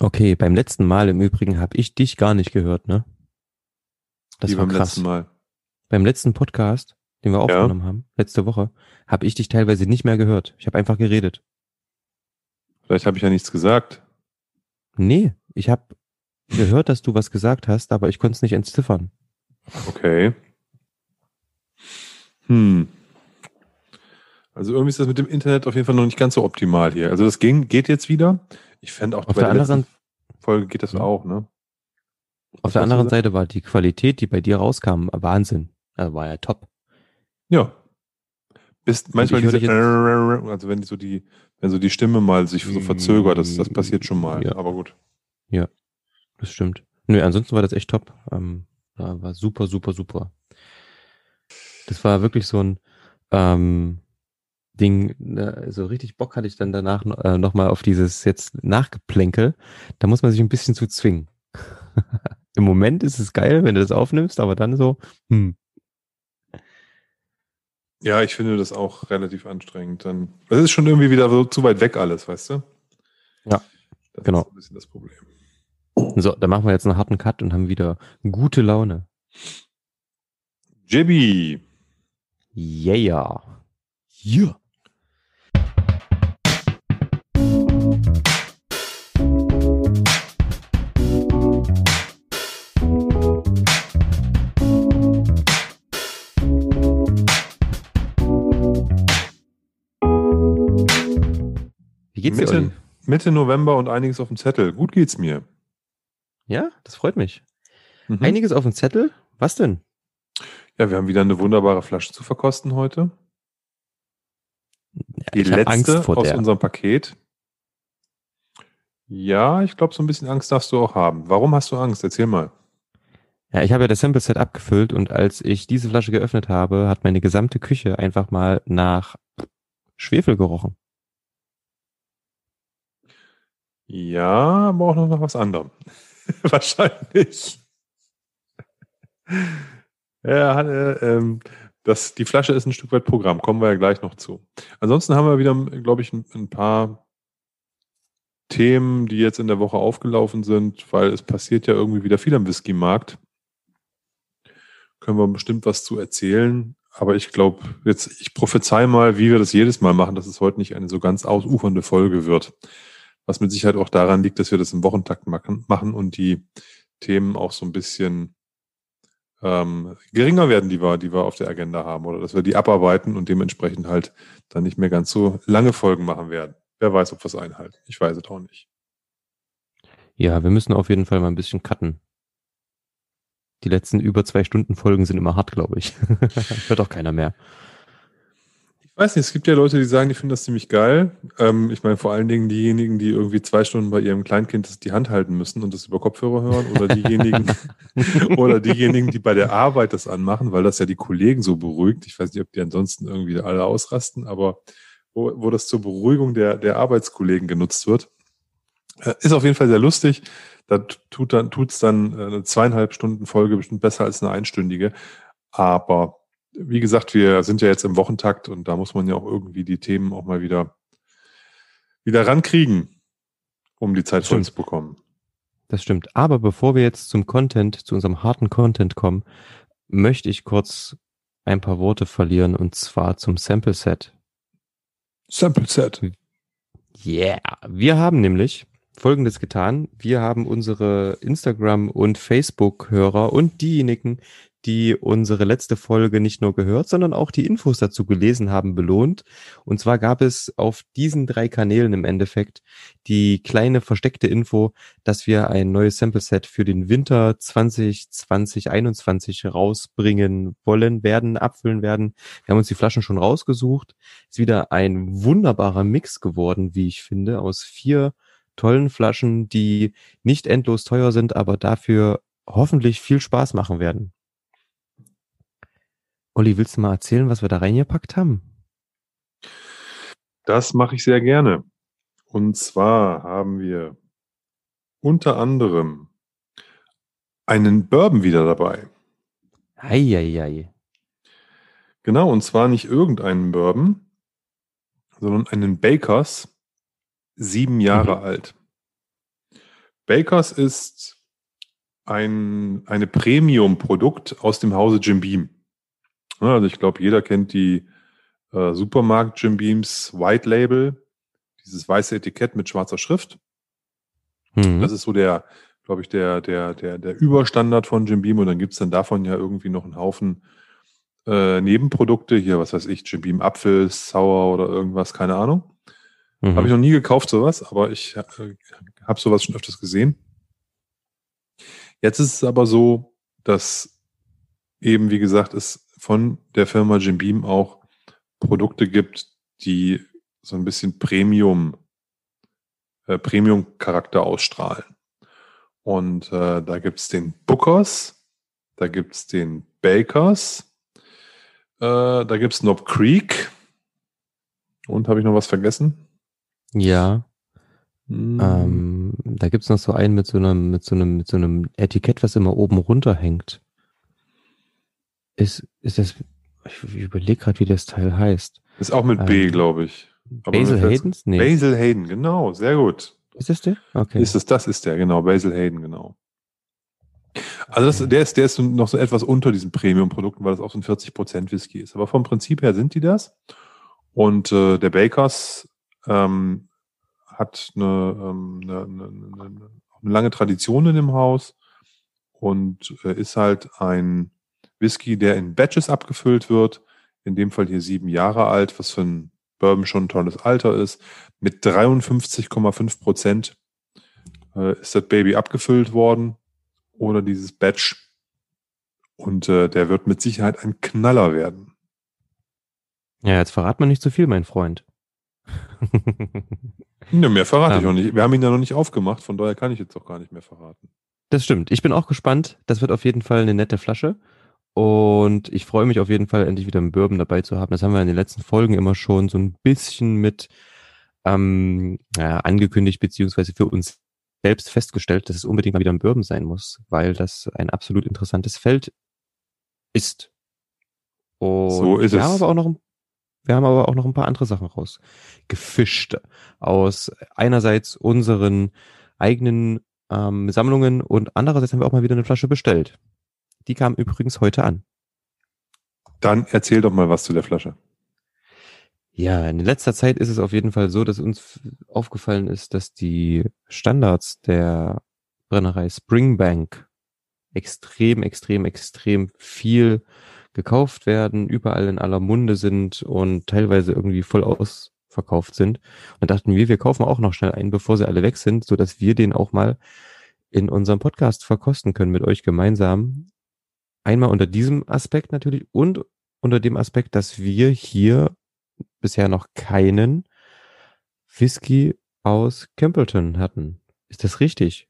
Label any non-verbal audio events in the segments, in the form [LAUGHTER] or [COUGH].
Okay, beim letzten Mal im Übrigen habe ich dich gar nicht gehört, ne? Das Wie war beim krass. letzten Mal. Beim letzten Podcast, den wir aufgenommen haben, letzte Woche, habe ich dich teilweise nicht mehr gehört. Ich habe einfach geredet. Vielleicht habe ich ja nichts gesagt. Nee, ich habe gehört, dass du was gesagt hast, aber ich konnte es nicht entziffern. Okay. Hm. Also irgendwie ist das mit dem Internet auf jeden Fall noch nicht ganz so optimal hier. Also das ging, geht jetzt wieder. Ich fände auch Auf bei der der anderen, Folge geht das Ja. auch, ne? auf Was der anderen? Seite war die Qualität, die bei dir rauskam, Wahnsinn. Also war ja top. Ja. Bist manchmal diese, also wenn die so die, wenn so die Stimme mal sich so verzögert, das, das passiert schon mal. Ja. Aber gut. Das stimmt. Nö, ansonsten war das echt top. Ähm, war, war super, super, super. Das war wirklich so ein ähm, Ding, ne, so richtig Bock hatte ich dann danach äh, nochmal auf dieses jetzt Nachgeplänkel. Da muss man sich ein bisschen zu zwingen. [LAUGHS] Im Moment ist es geil, wenn du das aufnimmst, aber dann so, hm, Ja, ich finde das auch relativ anstrengend. Dann, das ist schon irgendwie wieder so zu weit weg alles, weißt du? Ja, das genau. ist ein bisschen das Problem. so, dann machen wir jetzt einen harten Cut und haben wieder gute Laune. Jibby. Yeah. Yeah. Wie geht's dir, Mitte, Olli? Mitte November und einiges auf dem Zettel. Gut geht's mir. Ja, das freut mich. Mhm. Einiges auf dem Zettel? Was denn? Ja, wir haben wieder eine wunderbare Flasche zu verkosten heute. Ja, Die letzte aus der. unserem Paket. Ja, ich glaube, so ein bisschen Angst darfst du auch haben. Warum hast du Angst? Erzähl mal. Ja, ich habe ja das Sample Set abgefüllt und als ich diese Flasche geöffnet habe, hat meine gesamte Küche einfach mal nach Schwefel gerochen. Ja, aber auch noch was anderem. [LAUGHS] Wahrscheinlich. Ja, äh, ähm, das, die Flasche ist ein Stück weit Programm, kommen wir ja gleich noch zu. Ansonsten haben wir wieder, glaube ich, ein, ein paar Themen, die jetzt in der Woche aufgelaufen sind, weil es passiert ja irgendwie wieder viel am Whisky-Markt. Können wir bestimmt was zu erzählen. Aber ich glaube, jetzt, ich prophezei mal, wie wir das jedes Mal machen, dass es heute nicht eine so ganz ausufernde Folge wird. Was mit Sicherheit auch daran liegt, dass wir das im Wochentakt machen und die Themen auch so ein bisschen ähm, geringer werden, die wir, die wir auf der Agenda haben. Oder dass wir die abarbeiten und dementsprechend halt dann nicht mehr ganz so lange Folgen machen werden. Wer weiß, ob wir es einhalten. Ich weiß es auch nicht. Ja, wir müssen auf jeden Fall mal ein bisschen cutten. Die letzten über zwei Stunden Folgen sind immer hart, glaube ich. [LAUGHS] Hört auch keiner mehr. Ich weiß nicht, es gibt ja Leute, die sagen, die finden das ziemlich geil. Ähm, ich meine vor allen Dingen diejenigen, die irgendwie zwei Stunden bei ihrem Kleinkind die Hand halten müssen und das über Kopfhörer hören oder diejenigen, [LAUGHS] oder diejenigen, die bei der Arbeit das anmachen, weil das ja die Kollegen so beruhigt. Ich weiß nicht, ob die ansonsten irgendwie alle ausrasten, aber wo, wo das zur Beruhigung der, der Arbeitskollegen genutzt wird. Äh, Ist auf jeden Fall sehr lustig. Da tut dann, tut's dann äh, eine zweieinhalb Stunden Folge bestimmt besser als eine einstündige. Aber wie gesagt, wir sind ja jetzt im Wochentakt und da muss man ja auch irgendwie die Themen auch mal wieder, wieder rankriegen, um die Zeit voll zu bekommen. Das stimmt. Aber bevor wir jetzt zum Content, zu unserem harten Content kommen, möchte ich kurz ein paar Worte verlieren und zwar zum Sample Set. Sample Set. Yeah. Wir haben nämlich Folgendes getan. Wir haben unsere Instagram- und Facebook-Hörer und diejenigen, die unsere letzte Folge nicht nur gehört, sondern auch die Infos dazu gelesen haben, belohnt. Und zwar gab es auf diesen drei Kanälen im Endeffekt die kleine versteckte Info, dass wir ein neues Sample-Set für den Winter 2020-21 rausbringen wollen, werden, abfüllen werden. Wir haben uns die Flaschen schon rausgesucht. Ist wieder ein wunderbarer Mix geworden, wie ich finde, aus vier tollen Flaschen, die nicht endlos teuer sind, aber dafür hoffentlich viel Spaß machen werden. Olli, willst du mal erzählen, was wir da reingepackt haben? Das mache ich sehr gerne. Und zwar haben wir unter anderem einen Bourbon wieder dabei. Eieiei. Genau, und zwar nicht irgendeinen Bourbon, sondern einen Bakers, sieben Jahre Mhm. alt. Bakers ist ein eine Premium-Produkt aus dem Hause Jim Beam. Ja, also ich glaube, jeder kennt die äh, Supermarkt Jim Beams White Label, dieses weiße Etikett mit schwarzer Schrift. Mhm. Das ist so der, glaube ich, der, der, der, der Überstandard von Jim Beam und dann gibt's dann davon ja irgendwie noch einen Haufen äh, Nebenprodukte, hier, was weiß ich, Jim Beam Apfel, Sauer oder irgendwas, keine Ahnung. Mhm. Habe ich noch nie gekauft, sowas, aber ich äh, habe sowas schon öfters gesehen. Jetzt ist es aber so, dass eben, wie gesagt, es von der Firma Jim Beam auch Produkte gibt, die so ein bisschen Premium, äh, Premium-Charakter ausstrahlen. Und äh, da gibt's den Bookers, da gibt's den Bakers, äh, da gibt's Knob Creek. Und habe ich noch was vergessen? Ja, Hm, ähm, da gibt's noch so einen mit so einem, mit so einem, mit so einem Etikett, was immer oben runterhängt. Ist, ist das, ich überlege gerade, wie das Teil heißt. Ist auch mit B, ähm, glaube ich. Aber Basil Haydens? Nee. Basil Hayden, genau, sehr gut. Ist das der? Okay. Ist es, das ist der, genau, Basil Hayden, genau. Also das, Okay. der ist, der ist noch so etwas unter diesen Premium-Produkten, weil das auch so ein 40% Whisky ist. Aber vom Prinzip her sind die das. Und äh, der Bakers ähm, hat eine, ähm, eine, eine, eine lange Tradition in dem Haus und äh, ist halt ein Whisky, der in Batches abgefüllt wird. In dem Fall hier sieben Jahre alt, was für ein Bourbon schon ein tolles Alter ist. Mit 53,5 Prozent äh, ist das Baby abgefüllt worden oder dieses Batch. Und äh, der wird mit Sicherheit ein Knaller werden. Ja, jetzt verrat man nicht zu viel, mein Freund. [LAUGHS] Ja, mehr verrate ich Ähm. auch nicht. Wir haben ihn ja noch nicht aufgemacht, von daher kann ich jetzt auch gar nicht mehr verraten. Das stimmt. Ich bin auch gespannt. Das wird auf jeden Fall eine nette Flasche. Und ich freue mich auf jeden Fall, endlich wieder einen Bourbon dabei zu haben. Das haben wir in den letzten Folgen immer schon so ein bisschen mit ähm, ja, angekündigt, beziehungsweise für uns selbst festgestellt, dass es unbedingt mal wieder ein Bourbon sein muss, weil das ein absolut interessantes Feld ist. Und So ist wir es. Haben aber auch noch, ein- wir haben aber auch noch ein paar andere Sachen rausgefischt aus einerseits unseren eigenen ähm, Sammlungen und andererseits haben wir auch mal wieder eine Flasche bestellt. Die kam übrigens heute an. Dann erzähl doch mal was zu der Flasche. Ja, in letzter Zeit ist es auf jeden Fall so, dass uns aufgefallen ist, dass die Standards der Brennerei Springbank extrem, extrem, extrem viel gekauft werden, überall in aller Munde sind und teilweise irgendwie voll ausverkauft sind. Und dachten wir, wir kaufen auch noch schnell einen, bevor sie alle weg sind, so dass wir den auch mal in unserem Podcast verkosten können mit euch gemeinsam. Einmal unter diesem Aspekt natürlich und unter dem Aspekt, dass wir hier bisher noch keinen Whisky aus Campbellton hatten. Ist das richtig?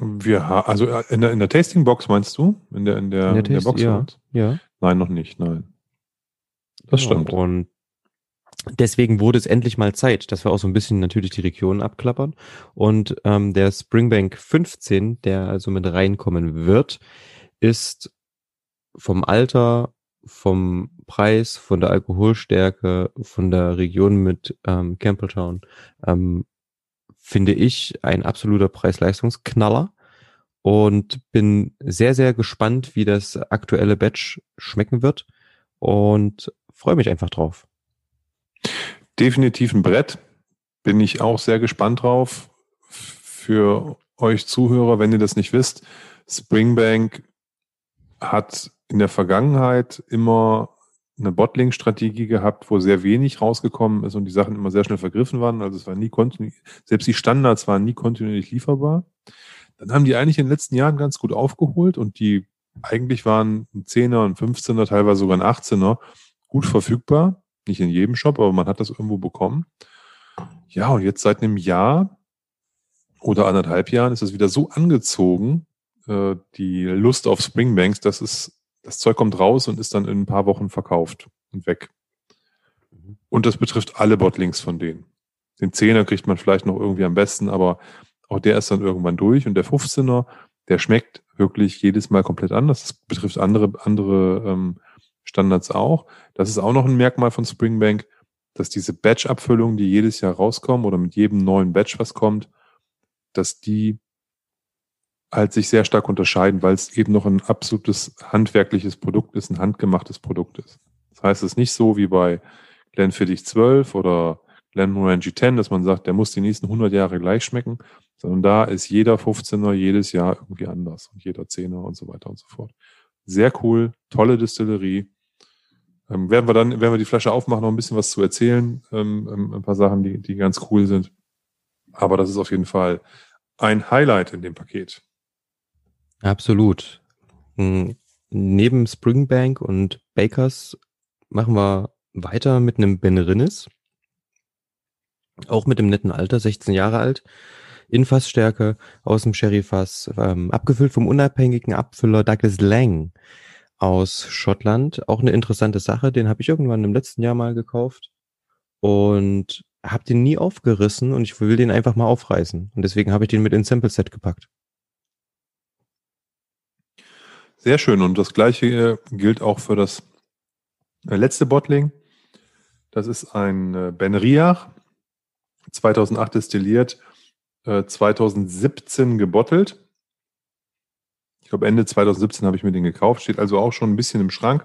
Wir ha also äh, in der, in der Tasting Box meinst du? In der, in der, in der, Taste- Box? ja, meinst ja. du? Nein, noch nicht, nein. Das Genau. stimmt. Und deswegen wurde es endlich mal Zeit, dass wir auch so ein bisschen natürlich die Regionen abklappern. Und ähm, der Springbank 15, der also mit reinkommen wird, ist vom Alter, vom Preis, von der Alkoholstärke, von der Region mit ähm, Campbelltown, ähm, finde ich ein absoluter Preis-Leistungsknaller und bin sehr, sehr gespannt, wie das aktuelle Batch schmecken wird und freue mich einfach drauf. Definitiv ein Brett. Bin ich auch sehr gespannt drauf. Für euch Zuhörer, wenn ihr das nicht wisst, Springbank hat in der Vergangenheit immer eine Bottling-Strategie gehabt, wo sehr wenig rausgekommen ist und die Sachen immer sehr schnell vergriffen waren. Also es war nie kontinuierlich, selbst die Standards waren nie kontinuierlich lieferbar. Dann haben die eigentlich in den letzten Jahren ganz gut aufgeholt und die eigentlich waren ein Zehner, ein 15er, teilweise sogar ein 18er gut verfügbar. Nicht in jedem Shop, aber man hat das irgendwo bekommen. Ja, und jetzt seit einem Jahr oder anderthalb Jahren ist es wieder so angezogen, äh, die Lust auf Springbanks, dass es, das Zeug kommt raus und ist dann in ein paar Wochen verkauft und weg. Und das betrifft alle Bottlings von denen. Den Zehner kriegt man vielleicht noch irgendwie am besten, aber auch der ist dann irgendwann durch und der 15er, der schmeckt wirklich jedes Mal komplett anders. Das betrifft andere, andere ähm, Standards auch. Das ist auch noch ein Merkmal von Springbank. dass diese Batch-Abfüllungen, die jedes Jahr rauskommen oder mit jedem neuen Batch was kommt, dass die halt sich sehr stark unterscheiden, weil es eben noch ein absolutes handwerkliches Produkt ist, ein handgemachtes Produkt ist. Das heißt, es ist nicht so wie bei Glenfiddich 12 oder Glenmorangie 10, dass man sagt, der muss die nächsten 100 Jahre gleich schmecken, sondern da ist jeder 15er jedes Jahr irgendwie anders und jeder 10er und so weiter und so fort. Sehr cool, tolle Distillerie. Ähm, werden wir dann, werden wir die Flasche aufmachen, noch ein bisschen was zu erzählen, ähm, ähm, ein paar Sachen, die, die ganz cool sind. Aber das ist auf jeden Fall ein Highlight in dem Paket. Absolut. Hm, neben Springbank und Bakers machen wir weiter mit einem Ben Rinnes. Auch mit dem netten Alter, 16 Jahre alt. In Fassstärke aus dem Sherryfass, ähm, abgefüllt vom unabhängigen Abfüller Douglas Lang aus Schottland. Auch eine interessante Sache. Den habe ich irgendwann im letzten Jahr mal gekauft und habe den nie aufgerissen und ich will den einfach mal aufreißen. Und deswegen habe ich den mit ins Sample Set gepackt. Sehr schön. Und das gleiche äh, gilt auch für das äh, letzte Bottling. Das ist ein äh, Ben Riach, 2008 destilliert, 2017 gebottelt. Ich glaube, Ende 2017 habe ich mir den gekauft. Steht also auch schon ein bisschen im Schrank.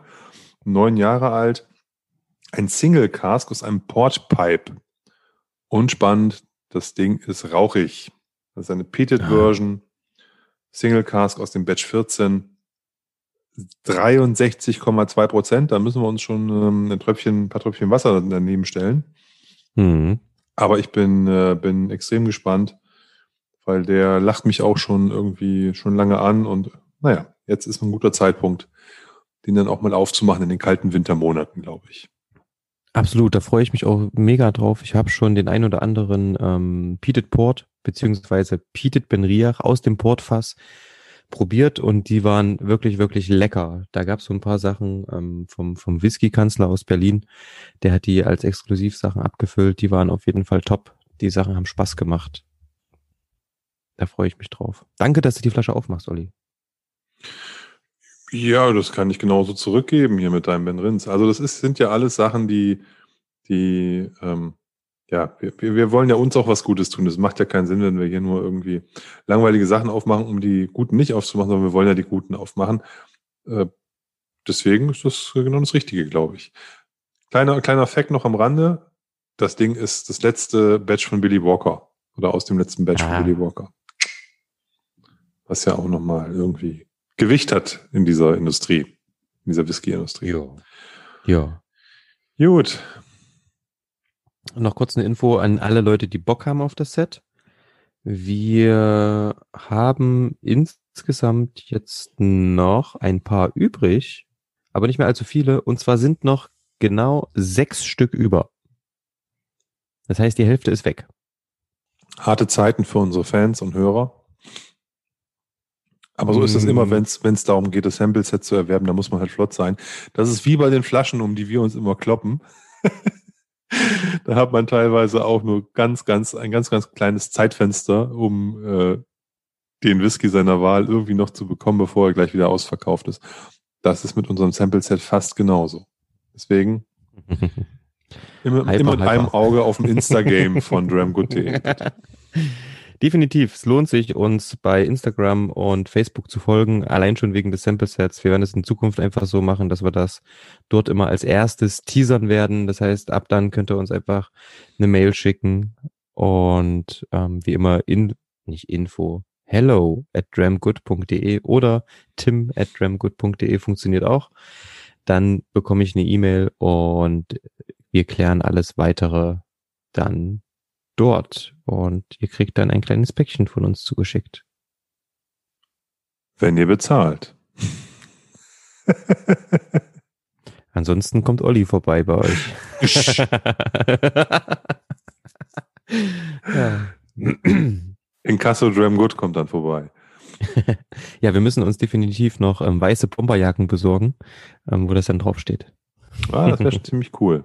Neun Jahre alt. Ein Single Cask aus einem Portpipe. Und spannend, das Ding ist rauchig. Das ist eine Peated Version. Single Cask aus dem Batch 14. 63,2 Prozent. Da müssen wir uns schon ähm, ein Tröpfchen, ein paar Tröpfchen Wasser daneben stellen. Mhm. Aber ich bin, äh, bin extrem gespannt, weil der lacht mich auch schon irgendwie schon lange an und naja, jetzt ist ein guter Zeitpunkt, den dann auch mal aufzumachen in den kalten Wintermonaten, glaube ich. Absolut, da freue ich mich auch mega drauf. Ich habe schon den ein oder anderen ähm, Peated Port beziehungsweise Peated Benriach aus dem Portfass probiert und die waren wirklich, wirklich lecker. Da gab es so ein paar Sachen ähm, vom, vom Whisky-Kanzler aus Berlin. Der hat die als Exklusivsachen abgefüllt. Die waren auf jeden Fall top. Die Sachen haben Spaß gemacht. Da freue ich mich drauf. Danke, dass du die Flasche aufmachst, Olli. Ja, das kann ich genauso zurückgeben hier mit deinem Ben Rins. Also das ist, sind ja alles Sachen, die, die ähm, ja, wir, wir wollen ja uns auch was Gutes tun. Das macht ja keinen Sinn, wenn wir hier nur irgendwie langweilige Sachen aufmachen, um die Guten nicht aufzumachen, sondern wir wollen ja die Guten aufmachen. Äh, deswegen ist das genau das Richtige, glaube ich. Kleiner, kleiner Fact noch am Rande. Das Ding ist das letzte Batch von Billy Walker. Oder aus dem letzten Batch ah. von Billy Walker. Was ja auch nochmal irgendwie Gewicht hat in dieser Industrie. In dieser Whisky-Industrie. Ja. Ja. Gut. Noch kurz eine Info an alle Leute, die Bock haben auf das Set. Wir haben insgesamt jetzt noch ein paar übrig, aber nicht mehr allzu viele. Und zwar sind noch genau sechs Stück über. Das heißt, die Hälfte ist weg. Harte Zeiten für unsere Fans und Hörer. Aber so ist es immer, mhm. wenn es darum geht, das Sample-Set zu erwerben, da muss man halt flott sein. Das ist wie bei den Flaschen, um die wir uns immer kloppen. [LAUGHS] da hat man teilweise auch nur ganz, ganz, ein ganz, ganz kleines Zeitfenster, um äh, den Whisky seiner Wahl irgendwie noch zu bekommen, bevor er gleich wieder ausverkauft ist. Das ist mit unserem Sample-Set fast genauso. Deswegen [LAUGHS] immer, hyper, immer mit hyper. einem Auge auf dem Instagram von [LAUGHS] dramgood.de. Definitiv, es lohnt sich, uns bei Instagram und Facebook zu folgen, allein schon wegen des Sample Sets. Wir werden es in Zukunft einfach so machen, dass wir das dort immer als erstes teasern werden. Das heißt, ab dann könnt ihr uns einfach eine Mail schicken und ähm, wie immer in, nicht Info, hello at dramgood.de oder tim at dramgood.de funktioniert auch. Dann bekomme ich eine E-Mail und wir klären alles weitere dann dort und ihr kriegt dann ein kleines Päckchen von uns zugeschickt. Wenn ihr bezahlt. [LAUGHS] Ansonsten kommt Olli vorbei bei euch. [LAUGHS] ja. Inkasso Dram Good kommt dann vorbei. [LAUGHS] ja, wir müssen uns definitiv noch ähm, weiße Bomberjacken besorgen, ähm, wo das dann draufsteht. Ah, das wäre schon ziemlich cool.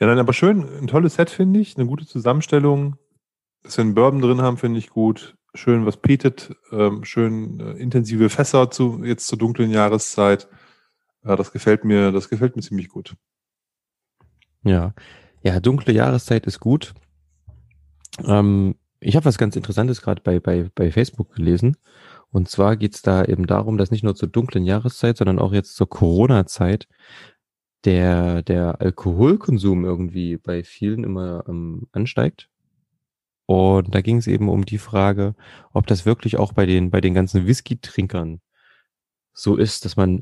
Ja, dann aber schön, ein tolles Set finde ich, eine gute Zusammenstellung. Dass wir einen Bourbon drin haben, finde ich gut. Schön was peated, ähm, schön äh, intensive Fässer zu, jetzt zur dunklen Jahreszeit. Ja, das gefällt mir, das gefällt mir ziemlich gut. Ja, ja, dunkle Jahreszeit ist gut. Ähm, ich habe was ganz Interessantes gerade bei, bei, bei Facebook gelesen. Und zwar geht's da eben darum, dass nicht nur zur dunklen Jahreszeit, sondern auch jetzt zur Corona-Zeit der, der Alkoholkonsum irgendwie bei vielen immer ähm, ansteigt. Und da ging es eben um die Frage, ob das wirklich auch bei den, bei den ganzen Whisky-Trinkern so ist, dass man,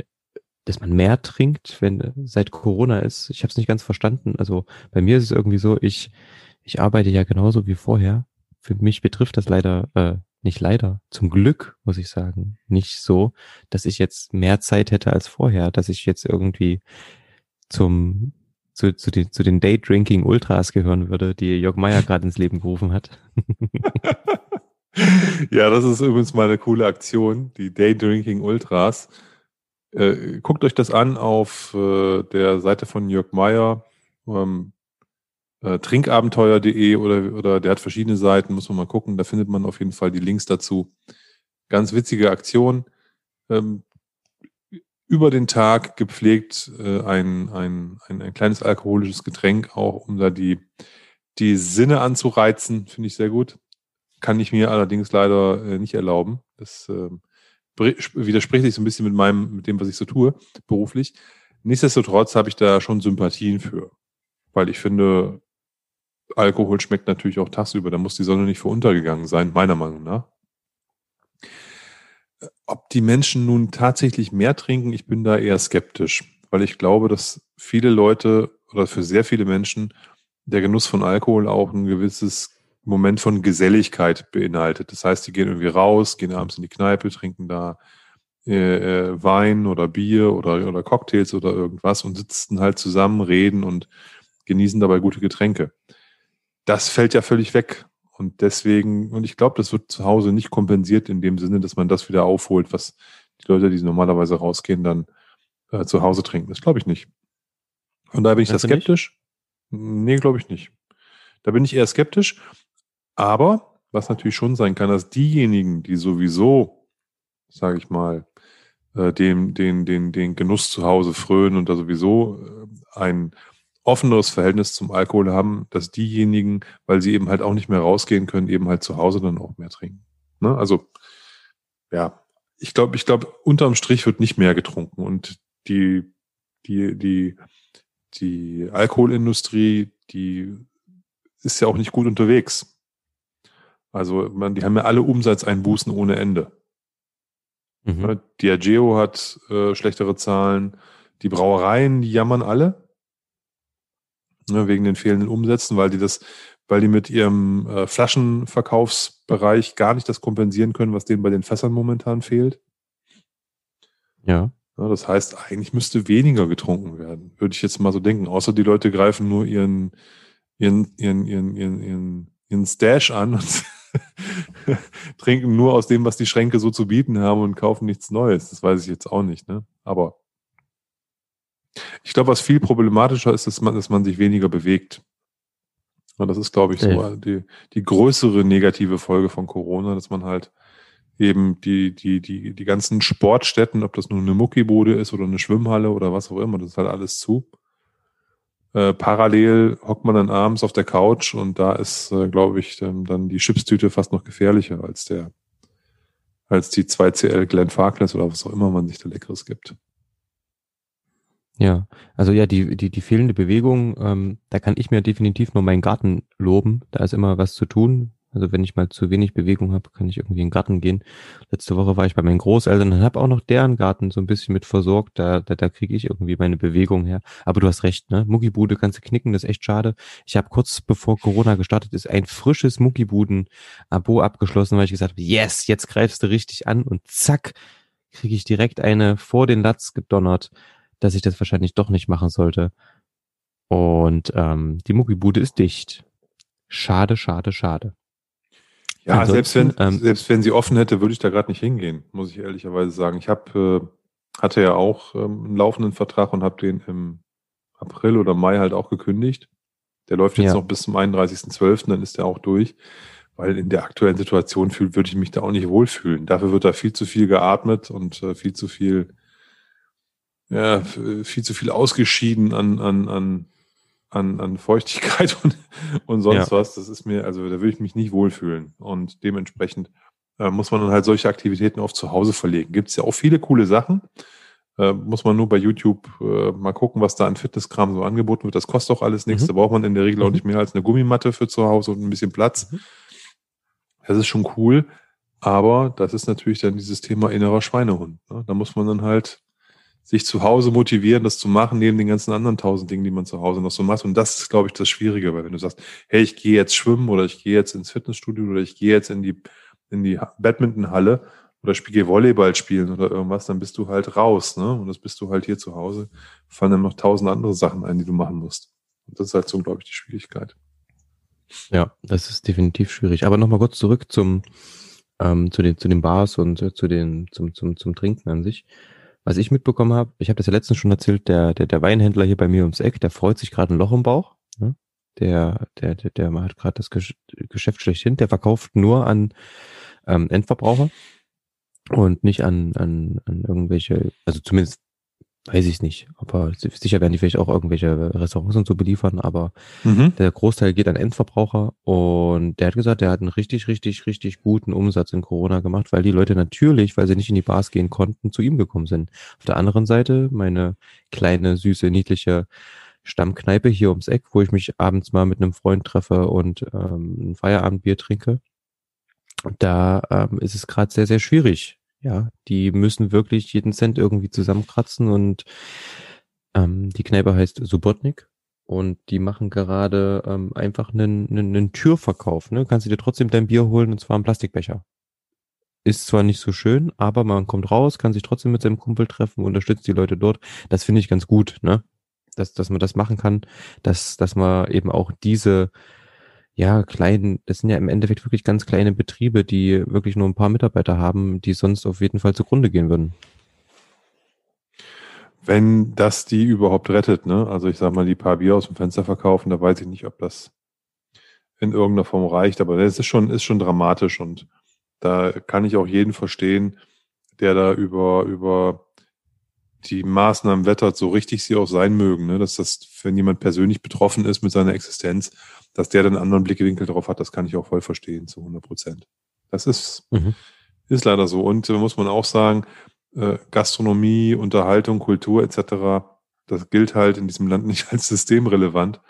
dass man mehr trinkt, wenn seit Corona ist. Ich habe es nicht ganz verstanden. Also bei mir ist es irgendwie so, ich, ich arbeite ja genauso wie vorher. Für mich betrifft das leider, äh, nicht leider, zum Glück, muss ich sagen, nicht so, dass ich jetzt mehr Zeit hätte als vorher, dass ich jetzt irgendwie zum zu, zu, den, zu den Daydrinking Ultras gehören würde, die Jörg Meyer [LAUGHS] gerade ins Leben gerufen hat. [LAUGHS] ja, das ist übrigens mal eine coole Aktion, die Daydrinking Ultras. Äh, guckt euch das an auf äh, der Seite von Jörg Meyer, ähm, äh, trinkabenteuer.de oder, oder der hat verschiedene Seiten, muss man mal gucken, da findet man auf jeden Fall die Links dazu. Ganz witzige Aktion. Ähm, über den Tag gepflegt äh, ein, ein, ein, ein kleines alkoholisches Getränk, auch um da die, die Sinne anzureizen, finde ich sehr gut. Kann ich mir allerdings leider äh, nicht erlauben. Das äh, widerspricht sich so ein bisschen mit meinem, mit dem, was ich so tue, beruflich. Nichtsdestotrotz habe ich da schon Sympathien für. Weil ich finde, Alkohol schmeckt natürlich auch tagsüber. Da muss die Sonne nicht für untergegangen sein, meiner Meinung nach. Ob die Menschen nun tatsächlich mehr trinken, ich bin da eher skeptisch, weil ich glaube, dass viele Leute oder für sehr viele Menschen der Genuss von Alkohol auch ein gewisses Moment von Geselligkeit beinhaltet. Das heißt, die gehen irgendwie raus, gehen abends in die Kneipe, trinken da äh, äh, Wein oder Bier oder, oder Cocktails oder irgendwas und sitzen halt zusammen, reden und genießen dabei gute Getränke. Das fällt ja völlig weg. Und deswegen, und ich glaube, das wird zu Hause nicht kompensiert in dem Sinne, dass man das wieder aufholt, was die Leute, die normalerweise rausgehen, dann äh, zu Hause trinken. Das glaube ich nicht. Und da bin ich da skeptisch. Nicht? Nee, glaube ich nicht. Da bin ich eher skeptisch. Aber was natürlich schon sein kann, dass diejenigen, die sowieso, sage ich mal, äh, dem, den, den, den Genuss zu Hause frönen und da sowieso äh, ein offeneres Verhältnis zum Alkohol haben, dass diejenigen, weil sie eben halt auch nicht mehr rausgehen können, eben halt zu Hause dann auch mehr trinken. Ne? Also ja, ich glaube, ich glaube, unterm Strich wird nicht mehr getrunken und die, die, die, die Alkoholindustrie, die ist ja auch nicht gut unterwegs. Also man, die haben ja alle Umsatzeinbußen ohne Ende. Mhm. Ne? Diageo hat äh, schlechtere Zahlen, die Brauereien, die jammern alle ne, wegen den fehlenden Umsätzen, weil die das, weil die mit ihrem äh, Flaschenverkaufsbereich gar nicht das kompensieren können, was denen bei den Fässern momentan fehlt. Ja. ja. Das heißt, eigentlich müsste weniger getrunken werden, würde ich jetzt mal so denken. Außer die Leute greifen nur ihren, ihren, ihren, ihren, ihren, ihren, ihren Stash an und [LAUGHS] trinken nur aus dem, was die Schränke so zu bieten haben und kaufen nichts Neues. Das weiß ich jetzt auch nicht, ne? Aber ich glaube, was viel problematischer ist, dass man, dass man sich weniger bewegt. Und das ist, glaube ich, so die, die größere negative Folge von Corona, dass man halt eben die, die, die, die ganzen Sportstätten, ob das nun eine Muckibude ist oder eine Schwimmhalle oder was auch immer, das ist halt alles zu. Äh, parallel hockt man dann abends auf der Couch und da ist, äh, glaube ich, dann, dann die Chipstüte fast noch gefährlicher als der, als die 2CL Glenn Farkless oder was auch immer man sich da Leckeres gibt. Ja, also ja, die, die, die fehlende Bewegung, ähm, da kann ich mir definitiv nur meinen Garten loben. Da ist immer was zu tun. Also wenn ich mal zu wenig Bewegung habe, kann ich irgendwie in den Garten gehen. Letzte Woche war ich bei meinen Großeltern und habe auch noch deren Garten so ein bisschen mit versorgt. Da, da, da kriege ich irgendwie meine Bewegung her. Aber du hast recht, ne? Muckibude kannst du knicken, das ist echt schade. Ich habe kurz bevor Corona gestartet ist, ein frisches Muckibuden-Abo abgeschlossen, weil ich gesagt habe, yes, jetzt greifst du richtig an und zack, kriege ich direkt eine vor den Latz gedonnert dass ich das wahrscheinlich doch nicht machen sollte. Und ähm, die Muckibude ist dicht. Schade, schade, schade. Ja, Ansonsten, selbst wenn, ähm, selbst wenn sie offen hätte, würde ich da gerade nicht hingehen, muss ich ehrlicherweise sagen. Ich habe äh, hatte ja auch ähm, einen laufenden Vertrag und habe den im April oder Mai halt auch gekündigt. Der läuft jetzt ja. noch bis zum 31.12., dann ist der auch durch. Weil in der aktuellen Situation fühl, würde ich mich da auch nicht wohlfühlen. Dafür wird da viel zu viel geatmet und äh, viel zu viel ja, viel zu viel ausgeschieden an, an, an, an, an Feuchtigkeit [LAUGHS] und, und sonst ja. was. Das ist mir, also da würde ich mich nicht wohlfühlen. Und dementsprechend äh, muss man dann halt solche Aktivitäten oft zu Hause verlegen. Gibt es ja auch viele coole Sachen. Äh, muss man nur bei YouTube äh, mal gucken, was da an Fitnesskram so angeboten wird. Das kostet auch alles nichts. Mhm. Da braucht man in der Regel mhm. auch nicht mehr als eine Gummimatte für zu Hause und ein bisschen Platz. Mhm. Das ist schon cool. Aber das ist natürlich dann dieses Thema innerer Schweinehund. Ne? Da muss man dann halt sich zu Hause motivieren, das zu machen, neben den ganzen anderen tausend Dingen, die man zu Hause noch so macht. Und das ist, glaube ich, das Schwierige, weil wenn du sagst, hey, ich gehe jetzt schwimmen oder ich gehe jetzt ins Fitnessstudio oder ich gehe jetzt in die, in die Badmintonhalle oder spiele Volleyball spielen oder irgendwas, dann bist du halt raus, ne? Und das bist du halt hier zu Hause. Fallen dann noch tausend andere Sachen ein, die du machen musst. Und das ist halt so, glaube ich, die Schwierigkeit. Ja, das ist definitiv schwierig. Aber nochmal kurz zurück zum, ähm, zu den, zu den Bars und äh, zu den, zum, zum, zum Trinken an sich was ich mitbekommen habe, ich habe das ja letztens schon erzählt, der, der, der Weinhändler hier bei mir ums Eck, der freut sich gerade ein Loch im Bauch. Ne? Der, der, der, der hat gerade das Geschäft schlechthin, der verkauft nur an ähm, Endverbraucher und nicht an, an, an irgendwelche, also zumindest weiß ich nicht. Aber sicher werden die vielleicht auch irgendwelche Restaurants und so beliefern, aber mhm. der Großteil geht an Endverbraucher und der hat gesagt, der hat einen richtig, richtig, richtig guten Umsatz in Corona gemacht, weil die Leute natürlich, weil sie nicht in die Bars gehen konnten, zu ihm gekommen sind. Auf der anderen Seite meine kleine, süße, niedliche Stammkneipe hier ums Eck, wo ich mich abends mal mit einem Freund treffe und ähm, ein Feierabendbier trinke. Da ähm, ist es gerade sehr, sehr schwierig, ja, die müssen wirklich jeden Cent irgendwie zusammenkratzen und ähm, die Kneipe heißt Subotnik und die machen gerade ähm, einfach einen, einen, einen Türverkauf. Ne? Kannst du dir trotzdem dein Bier holen und zwar im Plastikbecher. Ist zwar nicht so schön, aber man kommt raus, kann sich trotzdem mit seinem Kumpel treffen, unterstützt die Leute dort. Das finde ich ganz gut, ne? Dass, dass man das machen kann, dass, dass man eben auch diese ja, klein, das sind ja im Endeffekt wirklich ganz kleine Betriebe, die wirklich nur ein paar Mitarbeiter haben, die sonst auf jeden Fall zugrunde gehen würden. Wenn das die überhaupt rettet, ne? Also ich sag mal, die paar Bier aus dem Fenster verkaufen, da weiß ich nicht, ob das in irgendeiner Form reicht, aber das ist schon, ist schon dramatisch und da kann ich auch jeden verstehen, der da über, über die Maßnahmen wettert, so richtig sie auch sein mögen, ne? dass das, wenn jemand persönlich betroffen ist mit seiner Existenz, dass der dann einen anderen Blickwinkel drauf hat, das kann ich auch voll verstehen, zu 100 Prozent. Das ist, mhm. ist leider so. Und da muss man auch sagen, äh, Gastronomie, Unterhaltung, Kultur etc., das gilt halt in diesem Land [LAUGHS] nicht als systemrelevant.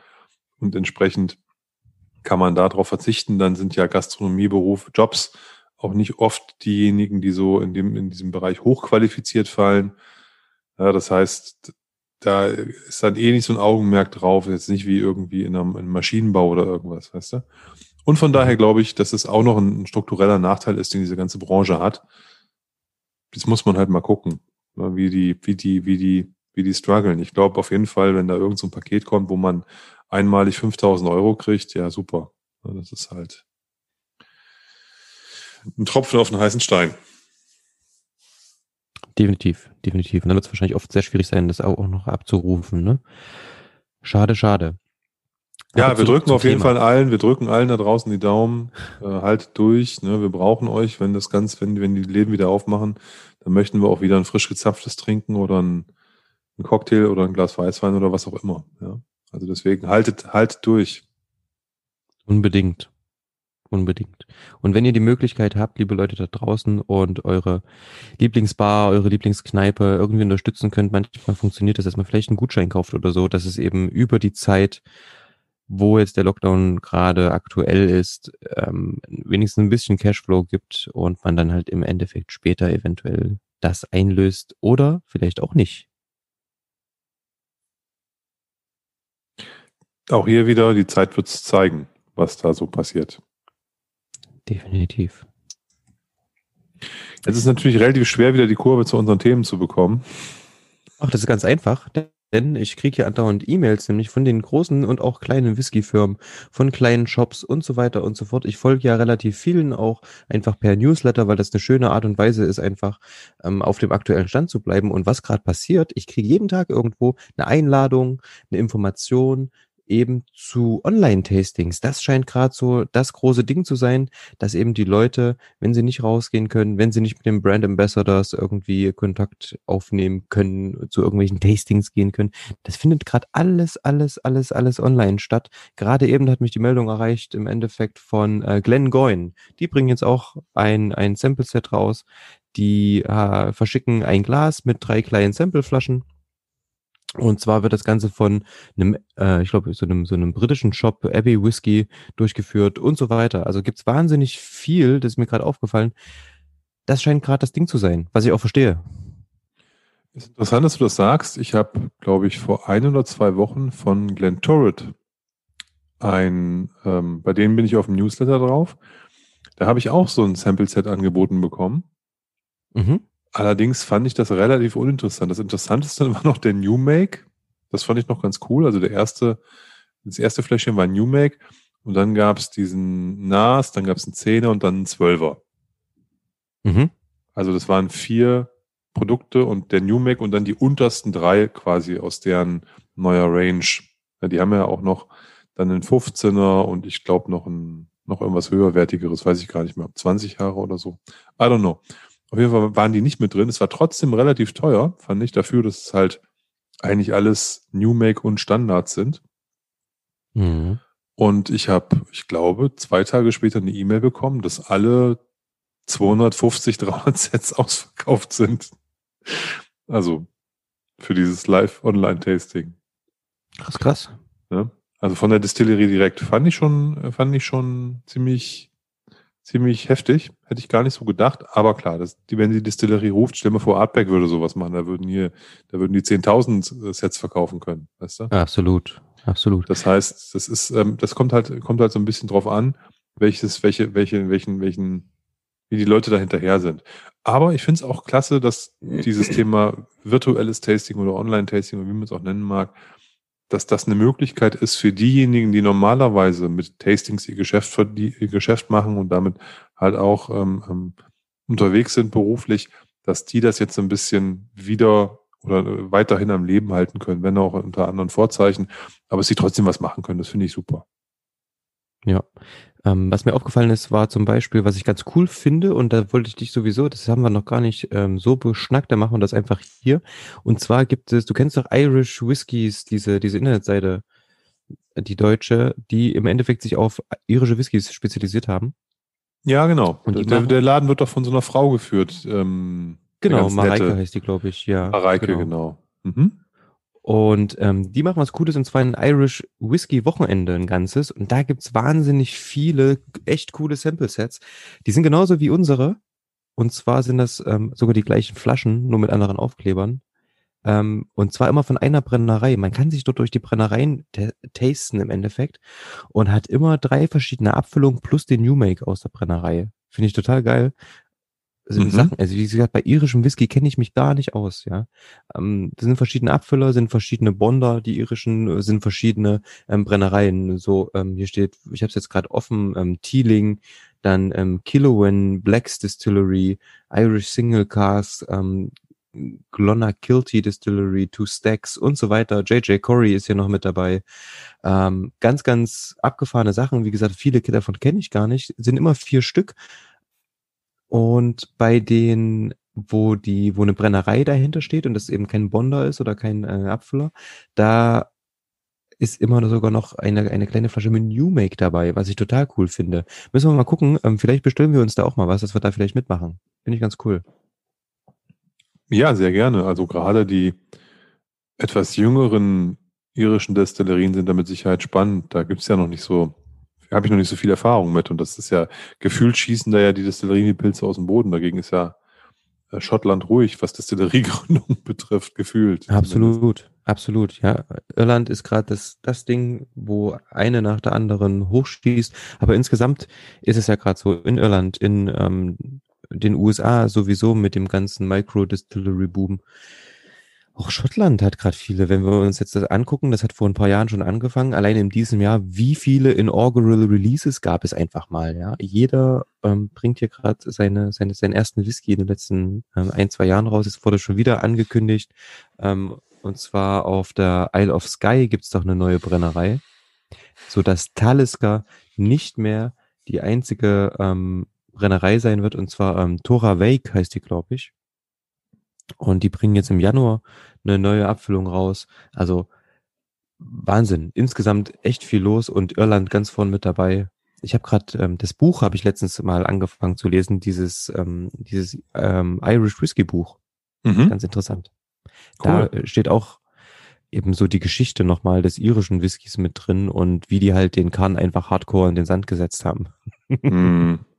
Und entsprechend kann man darauf verzichten. Dann sind ja Gastronomieberuf, Jobs auch nicht oft diejenigen, die so in dem, in diesem Bereich hochqualifiziert fallen. Ja, das heißt, da ist dann eh nicht so ein Augenmerk drauf, jetzt nicht wie irgendwie in einem, in einem Maschinenbau oder irgendwas, weißt du? Und von daher glaube ich, dass es auch noch ein, struktureller Nachteil ist, den diese ganze Branche hat. Das muss man halt mal gucken, ne, wie die, wie die, wie die, wie die strugglen. Ich glaube auf jeden Fall, wenn da irgend so ein Paket kommt, wo man einmalig 5000 Euro kriegt, ja super. Das ist halt ein Tropfen auf einen heißen Stein. Definitiv, definitiv. Und dann wird es wahrscheinlich oft sehr schwierig sein, das auch noch abzurufen. Ne? Schade, schade. Ja, Aber wir zu, drücken auf jeden Fall allen, wir drücken allen da draußen die Daumen, äh, halt durch, ne? wir brauchen euch, wenn das ganz, wenn, wenn die Läden wieder aufmachen, dann möchten wir auch wieder ein frisch gezapftes trinken oder ein, ein Cocktail oder ein Glas Weißwein oder was auch immer. Ja? Also deswegen haltet, haltet durch. Unbedingt. Unbedingt. Und wenn ihr die Möglichkeit habt, liebe Leute da draußen und eure Lieblingsbar, eure Lieblingskneipe irgendwie unterstützen könnt, manchmal funktioniert das, dass man vielleicht einen Gutschein kauft oder so, dass es eben über die Zeit, wo jetzt der Lockdown gerade aktuell ist, ähm, wenigstens ein bisschen Cashflow gibt und man dann halt im Endeffekt später eventuell das einlöst oder vielleicht auch nicht. Auch hier wieder, die Zeit wird es zeigen, was da so passiert. Definitiv. Es ist natürlich relativ schwer, wieder die Kurve zu unseren Themen zu bekommen. Ach, das ist ganz einfach, denn ich kriege hier andauernd E-Mails, nämlich von den großen und auch kleinen Whisky-Firmen, von kleinen Shops und so weiter und so fort. Ich folge ja relativ vielen auch einfach per Newsletter, weil das eine schöne Art und Weise ist, einfach ähm, auf dem aktuellen Stand zu bleiben. Und was gerade passiert, ich kriege jeden Tag irgendwo eine Einladung, eine Information, eben zu Online-Tastings. Das scheint gerade so das große Ding zu sein, dass eben die Leute, wenn sie nicht rausgehen können, wenn sie nicht mit den Brand Ambassadors irgendwie Kontakt aufnehmen können, zu irgendwelchen Tastings gehen können, das findet gerade alles, alles, alles, alles online statt. Gerade eben hat mich die Meldung erreicht im Endeffekt von äh, Glenn Goyne. Die bringen jetzt auch ein, ein Sample-Set raus. Die äh, verschicken ein Glas mit drei kleinen Sampleflaschen und zwar wird das Ganze von einem, äh, ich glaube, so einem, so einem britischen Shop, Abbey Whiskey, durchgeführt und so weiter. Also gibt's wahnsinnig viel, das ist mir gerade aufgefallen. Das scheint gerade das Ding zu sein, was ich auch verstehe. Ist interessant, dass du das sagst. Ich habe, glaube ich, vor ein oder zwei Wochen von Glenn Torrett ein, ähm, bei denen bin ich auf dem Newsletter drauf. Da habe ich auch so ein Sample-Set angeboten bekommen. Mhm. Allerdings fand ich das relativ uninteressant. Das Interessanteste [LAUGHS] war noch der New Make. Das fand ich noch ganz cool. Also der erste, das erste Fläschchen war New Make und dann gab es diesen NAS, dann gab es einen Zehner und dann einen Zwölfer. Mhm. Also das waren vier Produkte und der New Make und dann die untersten drei quasi aus deren neuer Range. Ja, die haben ja auch noch dann einen 15er und ich glaube noch ein noch irgendwas höherwertigeres, weiß ich gar nicht mehr, 20 Jahre oder so. I don't know. Auf jeden Fall waren die nicht mit drin. Es war trotzdem relativ teuer, fand ich, dafür, dass es halt eigentlich alles New Make und Standards sind. Mhm. Und ich habe, ich glaube, zwei Tage später eine E-Mail bekommen, dass alle 250, 300 Sets ausverkauft sind. Also für dieses Live-Online-Tasting. Krass, krass. Ja, also von der Distillerie direkt fand ich schon, fand ich schon ziemlich ziemlich heftig. Hätte ich gar nicht so gedacht. Aber klar, das, die, wenn die Distillerie ruft, stell mir vor, Artback würde sowas machen. Da würden hier, da würden die 10.000 äh, Sets verkaufen können. Weißt du? Absolut. Absolut. Das heißt, das ist, ähm, das kommt halt, kommt halt so ein bisschen drauf an, welches, welche, welche, welchen, welchen, wie die Leute da hinterher sind. Aber ich finde es auch klasse, dass dieses Thema virtuelles Tasting oder Online-Tasting, oder wie man es auch nennen mag, dass das eine Möglichkeit ist für diejenigen, die normalerweise mit Tastings ihr Geschäft, ihr Geschäft machen und damit halt auch ähm, ähm, unterwegs sind beruflich, dass die das jetzt ein bisschen wieder oder weiterhin am Leben halten können, wenn auch unter anderen Vorzeichen, aber sie trotzdem was machen können. Das finde ich super. Ja. Ähm, was mir aufgefallen ist, war zum Beispiel, was ich ganz cool finde, und da wollte ich dich sowieso, das haben wir noch gar nicht ähm, so beschnackt, da machen wir das einfach hier. Und zwar gibt es, du kennst doch Irish Whiskies, diese, diese Internetseite, die deutsche, die im Endeffekt sich auf irische Whiskys spezialisiert haben. Ja, genau. Und der, der, Laden wird doch von so einer Frau geführt. Ähm, genau, Mareike heißt die, glaube ich, ja. Mareike, genau. genau. Mhm. Und ähm, die machen was Cooles und zwar ein Irish Whisky Wochenende ein ganzes. Und da gibt's wahnsinnig viele echt coole Sample-Sets. Die sind genauso wie unsere. Und zwar sind das ähm, sogar die gleichen Flaschen, nur mit anderen Aufklebern. Ähm, und zwar immer von einer Brennerei. Man kann sich dort durch die Brennereien tasten im Endeffekt und hat immer drei verschiedene Abfüllungen plus den New Make aus der Brennerei. Finde ich total geil also mhm. Sachen, also wie gesagt, bei irischem Whisky kenne ich mich gar nicht aus, ja. Ähm, das sind verschiedene Abfüller, sind verschiedene Bonder, die irischen, äh, sind verschiedene ähm, Brennereien. So, ähm, hier steht, ich habe es jetzt gerade offen, ähm, Teeling, dann ähm, Killowen, Blacks Distillery, Irish Single Cars, ähm, Kilty Distillery, Two Stacks und so weiter. JJ Corey ist hier noch mit dabei. Ähm, ganz, ganz abgefahrene Sachen. Wie gesagt, viele davon kenne ich gar nicht. Sind immer vier Stück. Und bei den, wo die, wo eine Brennerei dahinter steht und das eben kein Bonder ist oder kein äh, Abfüller, da ist immer sogar noch eine, eine kleine Flasche mit New Make dabei, was ich total cool finde. Müssen wir mal gucken, ähm, vielleicht bestellen wir uns da auch mal was, dass wir da vielleicht mitmachen. Finde ich ganz cool. Ja, sehr gerne. Also gerade die etwas jüngeren irischen Destillerien sind da mit Sicherheit spannend. Da gibt es ja noch nicht so habe ich noch nicht so viel Erfahrung mit. Und das ist ja, gefühlt schießen da ja die Destillerien die Pilze aus dem Boden. Dagegen ist ja äh, Schottland ruhig, was Destilleriegründung [LAUGHS] betrifft, gefühlt. Absolut, zumindest. absolut. Ja, Irland ist gerade das, das Ding, wo eine nach der anderen hochschießt. Aber insgesamt ist es ja gerade so in Irland, in ähm, den USA sowieso mit dem ganzen Micro-Distillery-Boom auch Schottland hat gerade viele. Wenn wir uns jetzt das angucken, das hat vor ein paar Jahren schon angefangen. Allein in diesem Jahr, wie viele inaugural Releases gab es einfach mal? Ja, jeder ähm, bringt hier gerade seine, seine seinen ersten Whisky in den letzten ähm, ein zwei Jahren raus. Es wurde schon wieder angekündigt. Ähm, und zwar auf der Isle of Skye gibt's doch eine neue Brennerei. so dass Talisker nicht mehr die einzige ähm, Brennerei sein wird, und zwar ähm, Tora Wake heißt die, glaube ich. Und die bringen jetzt im Januar eine neue Abfüllung raus. Also Wahnsinn. Insgesamt echt viel los und Irland ganz vorn mit dabei. Ich habe gerade ähm, das Buch habe ich letztens mal angefangen zu lesen, dieses ähm, dieses ähm, Irish Whiskey Buch. Mhm. Ganz interessant. Cool. Da steht auch eben so die Geschichte nochmal des irischen Whiskys mit drin und wie die halt den Kahn einfach hardcore in den Sand gesetzt haben. Mhm. [LAUGHS]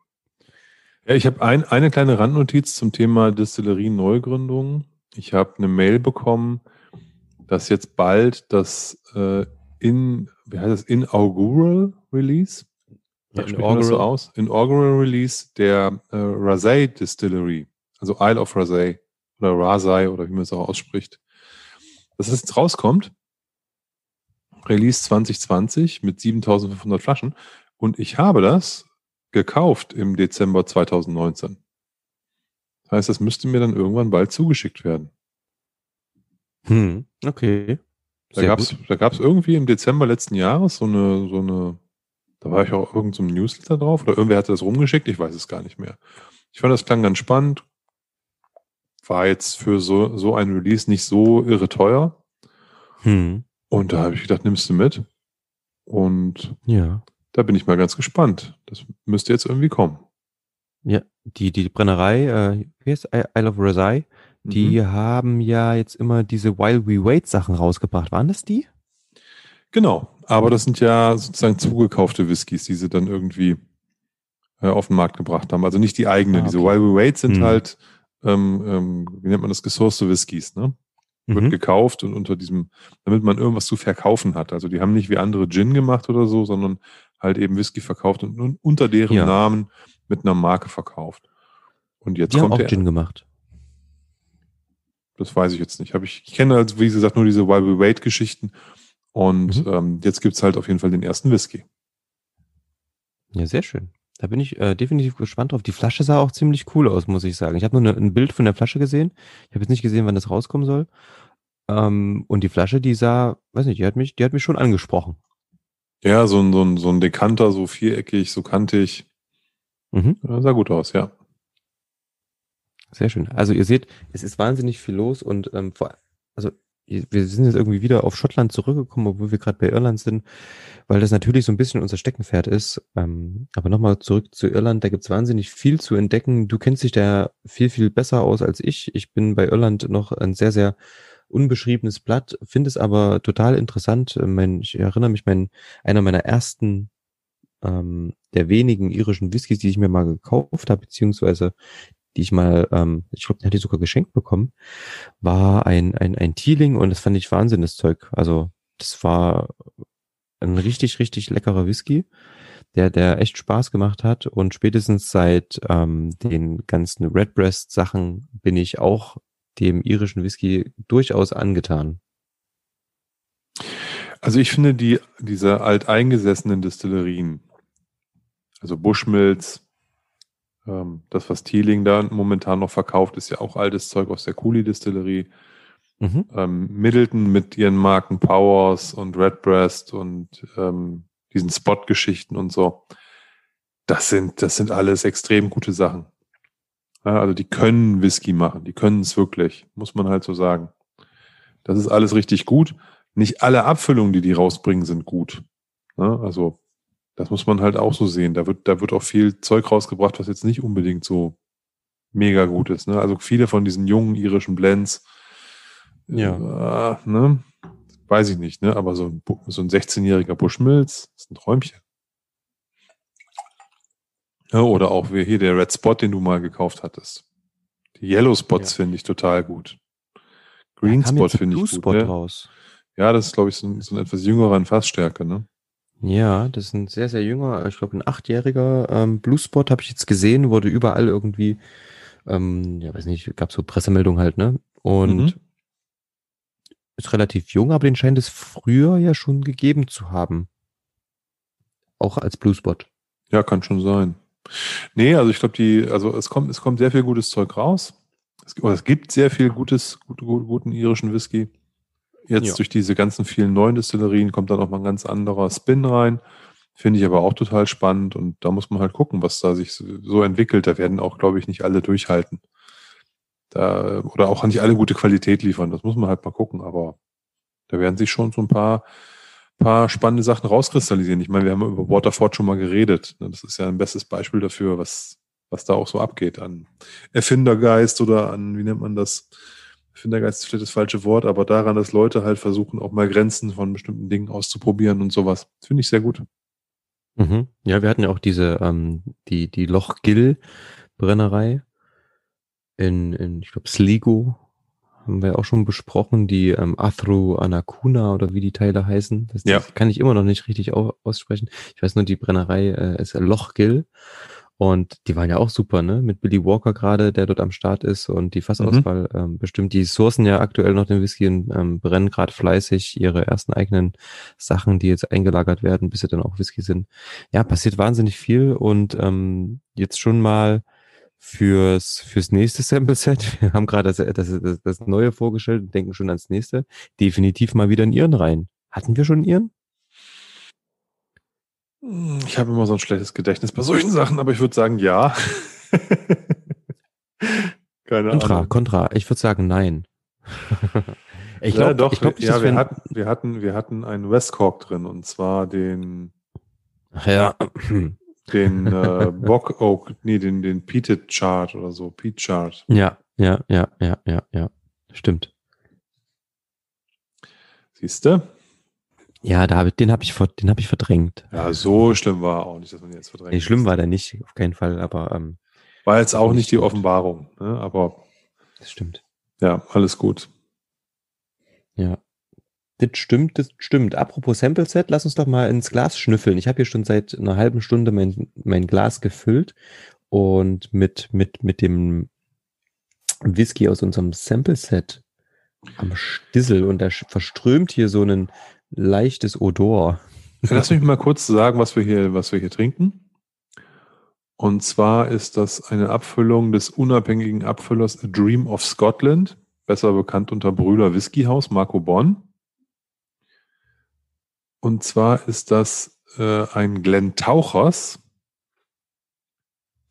Ja, ich habe ein, eine kleine Randnotiz zum Thema Distillerie-Neugründung. Ich habe eine Mail bekommen, dass jetzt bald das äh, in, wie heißt das, Inaugural Release? Ja, inaugural. so aus? Inaugural Release der äh, Rasay Distillery, also Isle of Rasay oder Rasay oder wie man es auch ausspricht. Dass es jetzt rauskommt. Release 2020 mit 7500 Flaschen. Und ich habe das gekauft im Dezember 2019. Das heißt, das müsste mir dann irgendwann bald zugeschickt werden. Hm, okay. da gab es da gab's irgendwie im Dezember letzten Jahres so eine, so eine, da war ich auch irgendein so Newsletter drauf oder irgendwer hatte das rumgeschickt, ich weiß es gar nicht mehr. Ich fand das klang ganz spannend. War jetzt für so, so ein Release nicht so irre teuer. Hm. Und da habe ich gedacht, nimmst du mit. Und ja. Da bin ich mal ganz gespannt. Das müsste jetzt irgendwie kommen. Ja, die, die Brennerei, äh, wie heißt Isle of Rasai, die mhm. haben ja jetzt immer diese While We Wait Sachen rausgebracht. Waren das die? Genau, aber das sind ja sozusagen zugekaufte Whiskys, die sie dann irgendwie äh, auf den Markt gebracht haben. Also nicht die eigenen. Ah, okay. Diese While We Wait sind mhm. halt, ähm, ähm, wie nennt man das, gesourcete Whiskys, ne? Wird mhm. gekauft und unter diesem, damit man irgendwas zu verkaufen hat. Also die haben nicht wie andere Gin gemacht oder so, sondern halt eben Whisky verkauft und unter deren ja. Namen mit einer Marke verkauft. Und jetzt die kommt haben auch der, Gin gemacht. Das weiß ich jetzt nicht. Hab ich, ich kenne also, wie gesagt, nur diese While We Wait Geschichten. Und mhm. ähm, jetzt gibt's halt auf jeden Fall den ersten Whisky. Ja, sehr schön. Da bin ich äh, definitiv gespannt drauf. Die Flasche sah auch ziemlich cool aus, muss ich sagen. Ich habe nur eine, ein Bild von der Flasche gesehen. Ich habe jetzt nicht gesehen, wann das rauskommen soll. Ähm, und die Flasche, die sah, weiß nicht, die hat mich, die hat mich schon angesprochen. Ja, so ein, so ein, so ein Dekanter, so viereckig, so kantig. Mhm. Sah gut aus, ja. Sehr schön. Also ihr seht, es ist wahnsinnig viel los und ähm, vor, also wir sind jetzt irgendwie wieder auf Schottland zurückgekommen, obwohl wir gerade bei Irland sind, weil das natürlich so ein bisschen unser Steckenpferd ist. Ähm, aber nochmal zurück zu Irland, da gibt's wahnsinnig viel zu entdecken. Du kennst dich da viel, viel besser aus als ich. Ich bin bei Irland noch ein sehr, sehr unbeschriebenes Blatt, finde es aber total interessant. Äh, mein, ich erinnere mich, mein, einer meiner ersten ähm, der wenigen irischen Whiskys, die ich mir mal gekauft habe, beziehungsweise die ich mal, ähm, ich glaube, den hatte ich sogar geschenkt bekommen, war ein, ein, ein Teeling und das fand ich Wahnsinn, das Zeug. Also das war ein richtig, richtig leckerer Whisky, der, der echt Spaß gemacht hat und spätestens seit ähm, den ganzen Redbreast Sachen bin ich auch dem irischen Whisky durchaus angetan. Also ich finde die, diese alteingesessenen Destillerien, also Bushmills, ähm, das, was Teeling da momentan noch verkauft, ist ja auch altes Zeug aus der Cooley-Distillerie. Mhm. Ähm, Middleton mit ihren Marken Powers und Redbreast und ähm, diesen Spot-Geschichten und so. Das sind, das sind alles extrem gute Sachen. Ja, also die können Whisky machen, die können es wirklich, muss man halt so sagen. Das ist alles richtig gut. Nicht alle Abfüllungen, die die rausbringen, sind gut. Ja, also das muss man halt auch so sehen. Da wird, da wird auch viel Zeug rausgebracht, was jetzt nicht unbedingt so mega gut ist. Ne? Also viele von diesen jungen irischen Blends, ja. Äh, ne? weiß ich nicht, ne? aber so ein, so ein 16-jähriger Bushmills ist ein Träumchen. Ja, oder auch wie hier der Red Spot, den du mal gekauft hattest. Die Yellow Spots ja. finde ich total gut. Green Spot finde ich gut. Ne? Raus. Ja, das ist, glaube ich, so ein, so ein etwas jüngerer in Fassstärke, ne? Ja, das ist ein sehr, sehr junger, ich glaube ein achtjähriger ähm, Blue Spot habe ich jetzt gesehen, wurde überall irgendwie, ähm, ja weiß nicht, gab so Pressemeldungen halt, ne? Und mhm. ist relativ jung, aber den scheint es früher ja schon gegeben zu haben. Auch als Blue Spot. Ja, kann schon sein. Nee, also ich glaube, die, also es kommt, es kommt sehr viel gutes Zeug raus. Es, oder es gibt sehr viel gutes, gut, guten irischen Whisky. Jetzt Ja. durch diese ganzen vielen neuen Destillerien kommt dann auch mal ein ganz anderer Spin rein. Finde ich aber auch total spannend und da muss man halt gucken, was da sich so so entwickelt. Da werden auch, glaube ich, nicht alle durchhalten. Da, oder auch nicht alle gute Qualität liefern. Das muss man halt mal gucken, aber da werden sich schon so ein paar, paar spannende Sachen rauskristallisieren. Ich meine, wir haben über Waterford schon mal geredet. ne? Das ist ja ein bestes Beispiel dafür, was, was da auch so abgeht an Erfindergeist oder an, wie nennt man das? Erfindergeist ist vielleicht das falsche Wort, aber daran, dass Leute halt versuchen, auch mal Grenzen von bestimmten Dingen auszuprobieren und sowas. Finde ich sehr gut. Mhm. Ja, wir hatten ja auch diese, ähm, die, die Loch-Gill-Brennerei in, in, ich glaube, Sligo haben wir auch schon besprochen, die ähm, Athru Anakuna oder wie die Teile heißen. Das, Ja. das kann ich immer noch nicht richtig au aussprechen. Ich weiß nur, die Brennerei äh, ist Lochgill. Und die waren ja auch super, ne? Mit Billy Walker gerade, der dort am Start ist und die Fassauswahl ähm, bestimmt. Die sourcen ja aktuell noch den Whisky und ähm, brennen gerade fleißig ihre ersten eigenen Sachen, die jetzt eingelagert werden, bis sie dann auch Whisky sind. Ja, passiert wahnsinnig viel und ähm, jetzt schon mal fürs, fürs nächste Sample-Set. [LAUGHS] Wir haben gerade das, das, das, neue vorgestellt und denken schon ans nächste. Definitiv mal wieder in Ihren rein. Hatten wir schon Ihren? Ich habe immer so ein schlechtes Gedächtnis bei solchen Sachen, aber ich würde sagen, ja. [LAUGHS] Keine Contra, Ahnung. Contra. Ich würde sagen, nein. [LAUGHS] ich ja, glaube doch, ich glaub ja, wir hatten, wir hatten, wir hatten einen Westcork drin und zwar den, ja. [CLEARS THROAT] den äh, [LAUGHS] Bock Oak, nee, den, den Peated Chart oder so, Peat Chart. ja, ja, ja, ja, ja, ja. Stimmt. Siehst du? Ja, da hab ich, den habe ich, den hab ich verdrängt. Ja, so schlimm war er auch nicht, dass man ihn jetzt verdrängt. Nee, schlimm war der nicht, auf keinen Fall, aber ähm, War jetzt auch nicht die Stimmt. Offenbarung, ne? aber das stimmt. ja, alles gut. Ja. Das stimmt, das stimmt. Apropos Sample Set, lass uns doch mal ins Glas schnüffeln. Ich habe hier schon seit einer halben Stunde mein, mein Glas gefüllt und mit, mit, mit dem Whisky aus unserem Sample Set am Stissel und da verströmt hier so ein leichtes Odor. Lass mich mal kurz sagen, was wir hier, was wir hier trinken. Und zwar ist das eine Abfüllung des unabhängigen Abfüllers A Dream of Scotland, besser bekannt unter Brüder Whiskyhaus, Marco Bonn. Und zwar ist das äh, ein Glen Tauchers,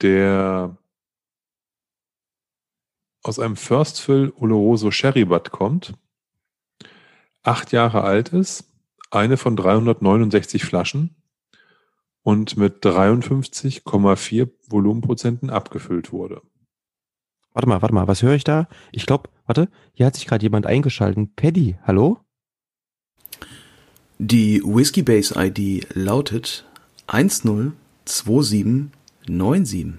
der aus einem First Fill Oloroso Sherry Butt kommt, acht Jahre alt ist, eine von 369 Flaschen und mit 53,4 Volumenprozenten abgefüllt wurde. Warte mal, warte mal, was höre ich da? Ich glaube, warte, hier hat sich gerade jemand eingeschalten. Paddy, hallo? Die Whiskey Base ID lautet 102797.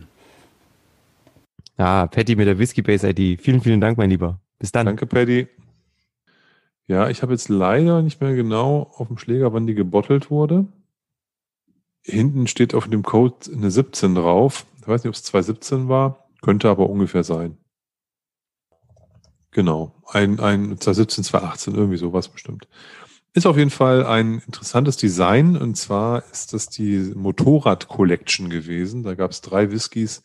Ah, Paddy mit der Whisky Base ID. Vielen, vielen Dank, mein Lieber. Bis dann. Danke, Paddy. Ja, ich habe jetzt leider nicht mehr genau auf dem Schläger, wann die gebottelt wurde. Hinten steht auf dem Code eine 17 drauf. Ich weiß nicht, ob es 2017 war. Könnte aber ungefähr sein. Genau. Ein, ein 2017, 2018, irgendwie sowas bestimmt. Ist auf jeden Fall ein interessantes Design. Und zwar ist das die Motorrad Collection gewesen. Da gab es drei Whiskys,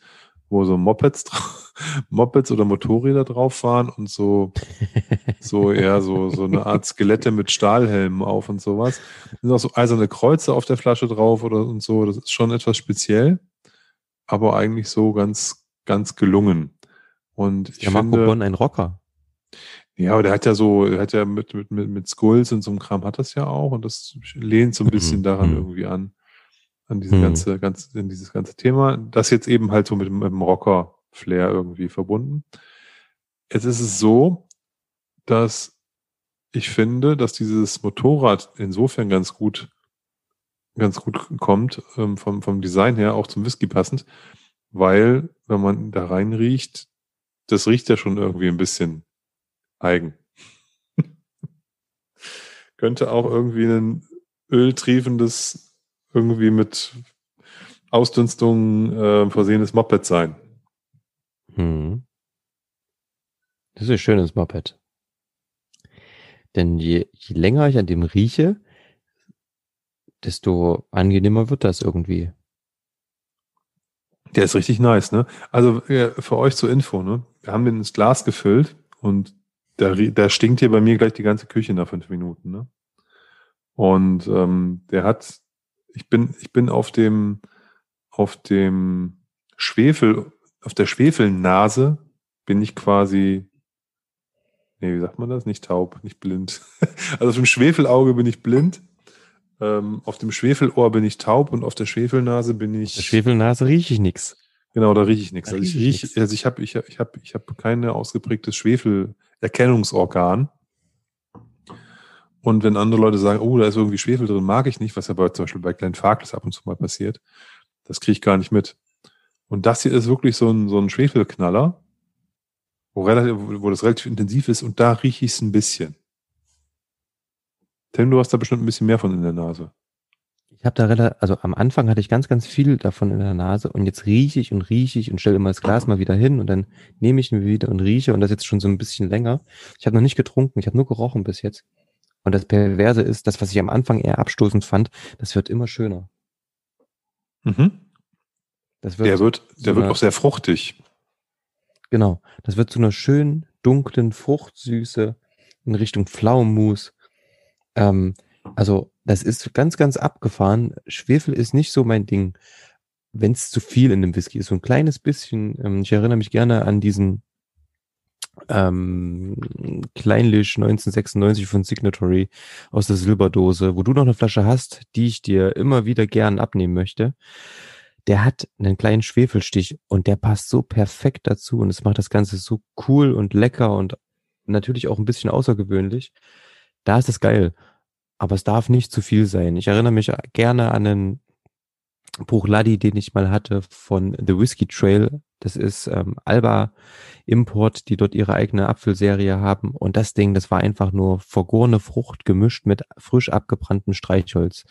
wo so Mopeds, [LAUGHS] Mopeds oder Motorräder drauf waren und so [LAUGHS] so eher so, so eine Art Skelette mit Stahlhelmen auf und sowas. Es sind auch so eiserne Kreuze auf der Flasche drauf oder und so. Das ist schon etwas speziell, aber eigentlich so ganz, ganz gelungen. Und ich Ja, Marco finde, Bonn, ein Rocker. Ja, aber der hat ja so, der hat ja mit, mit, mit, mit Skulls und so einem Kram hat das ja auch und das lehnt so ein bisschen Mhm. daran Mhm. irgendwie an, an diese Mhm. ganze, ganz, in dieses ganze Thema. Das jetzt eben halt so mit, mit dem Rocker-Flair irgendwie verbunden. Jetzt ist es so, dass ich finde, dass dieses Motorrad insofern ganz gut, ganz gut kommt, ähm, vom, vom Design her auch zum Whisky passend, weil, wenn man da rein riecht, das riecht ja schon irgendwie ein bisschen eigen. [LAUGHS] Könnte auch irgendwie ein öltriefendes, irgendwie mit Ausdünstung äh, versehenes Moped sein. Hm. Das ist ein schönes Moped. Denn je, je länger ich an dem rieche, desto angenehmer wird das irgendwie. Der ist richtig nice, ne? Also äh, für euch zur Info, ne? Wir haben den ins Glas gefüllt und da, da stinkt hier bei mir gleich die ganze Küche nach fünf Minuten. Ne? Und ähm, der hat, ich bin, ich bin auf dem, auf dem Schwefel, auf der Schwefelnase bin ich quasi, nee, wie sagt man das? Nicht taub, nicht blind. [LAUGHS] Also auf dem Schwefelauge bin ich blind, ähm, auf dem Schwefelohr bin ich taub und auf der Schwefelnase bin ich. Der Schwefelnase rieche ich nix. Genau, da rieche ich nichts. Also ich riech ich riech, nix. also ich habe ich hab, ich hab, ich hab keine ausgeprägtes Schwefelerkennungsorgan. Und wenn andere Leute sagen, oh, da ist irgendwie Schwefel drin, mag ich nicht, was ja bei, zum Beispiel bei kleinen Farkles ab und zu mal passiert, das kriege ich gar nicht mit. Und das hier ist wirklich so ein, so ein Schwefelknaller, wo, relativ, wo das relativ intensiv ist und da rieche ich es ein bisschen. Tim, du hast da bestimmt ein bisschen mehr von in der Nase. Ich habe da relativ, also am Anfang hatte ich ganz, ganz viel davon in der Nase und jetzt rieche ich und rieche ich und stelle immer das Glas mal wieder hin und dann nehme ich ihn wieder und rieche und das jetzt schon so ein bisschen länger. Ich habe noch nicht getrunken, ich habe nur gerochen bis jetzt. Und das Perverse ist, das, was ich am Anfang eher abstoßend fand, das wird immer schöner. Mhm. Das wird, Der wird, der so wird eine- auch sehr fruchtig. genau, das wird zu einer schönen, dunklen Fruchtsüße in Richtung Pflaumenmus. Ähm, also das ist ganz, ganz abgefahren. Schwefel ist nicht so mein Ding, wenn es zu viel in dem Whisky ist. So ein kleines bisschen. Ähm, ich erinnere mich gerne an diesen ähm, Kleinlich 1996 von Signatory aus der Silberdose, wo du noch eine Flasche hast, die ich dir immer wieder gern abnehmen möchte. Der hat einen kleinen Schwefelstich und der passt so perfekt dazu und es macht das Ganze so cool und lecker und natürlich auch ein bisschen außergewöhnlich. Da ist es geil. Aber es darf nicht zu viel sein. Ich erinnere mich gerne an einen Bruchladi, den ich mal hatte von The Whiskey Trail. Das ist ähm, Alba Import, die dort ihre eigene Apfelserie haben. Und das Ding, das war einfach nur vergorene Frucht gemischt mit frisch abgebranntem Streichholz.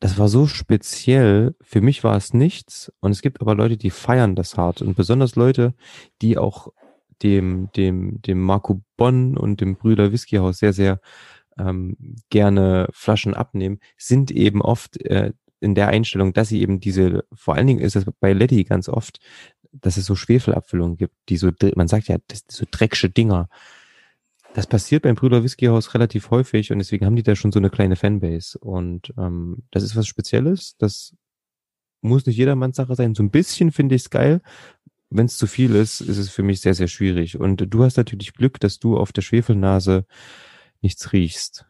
Das war so speziell. Für mich war es nichts. Und es gibt aber Leute, die feiern das hart. Und besonders Leute, die auch dem, dem, dem Marco Bonn und dem Brüder Whiskyhaus sehr, sehr ähm, gerne Flaschen abnehmen, sind eben oft äh, in der Einstellung, dass sie eben diese, vor allen Dingen ist es bei Letty ganz oft, dass es so Schwefelabfüllungen gibt, die so, man sagt ja, das so drecksche Dinger. Das passiert beim Brüder Whiskyhaus relativ häufig und deswegen haben die da schon so eine kleine Fanbase. Und ähm, das ist was Spezielles. Das muss nicht jedermanns Sache sein. So ein bisschen finde ich es geil. Wenn es zu viel ist, ist es für mich sehr, sehr schwierig. Und du hast natürlich Glück, dass du auf der Schwefelnase nichts riechst.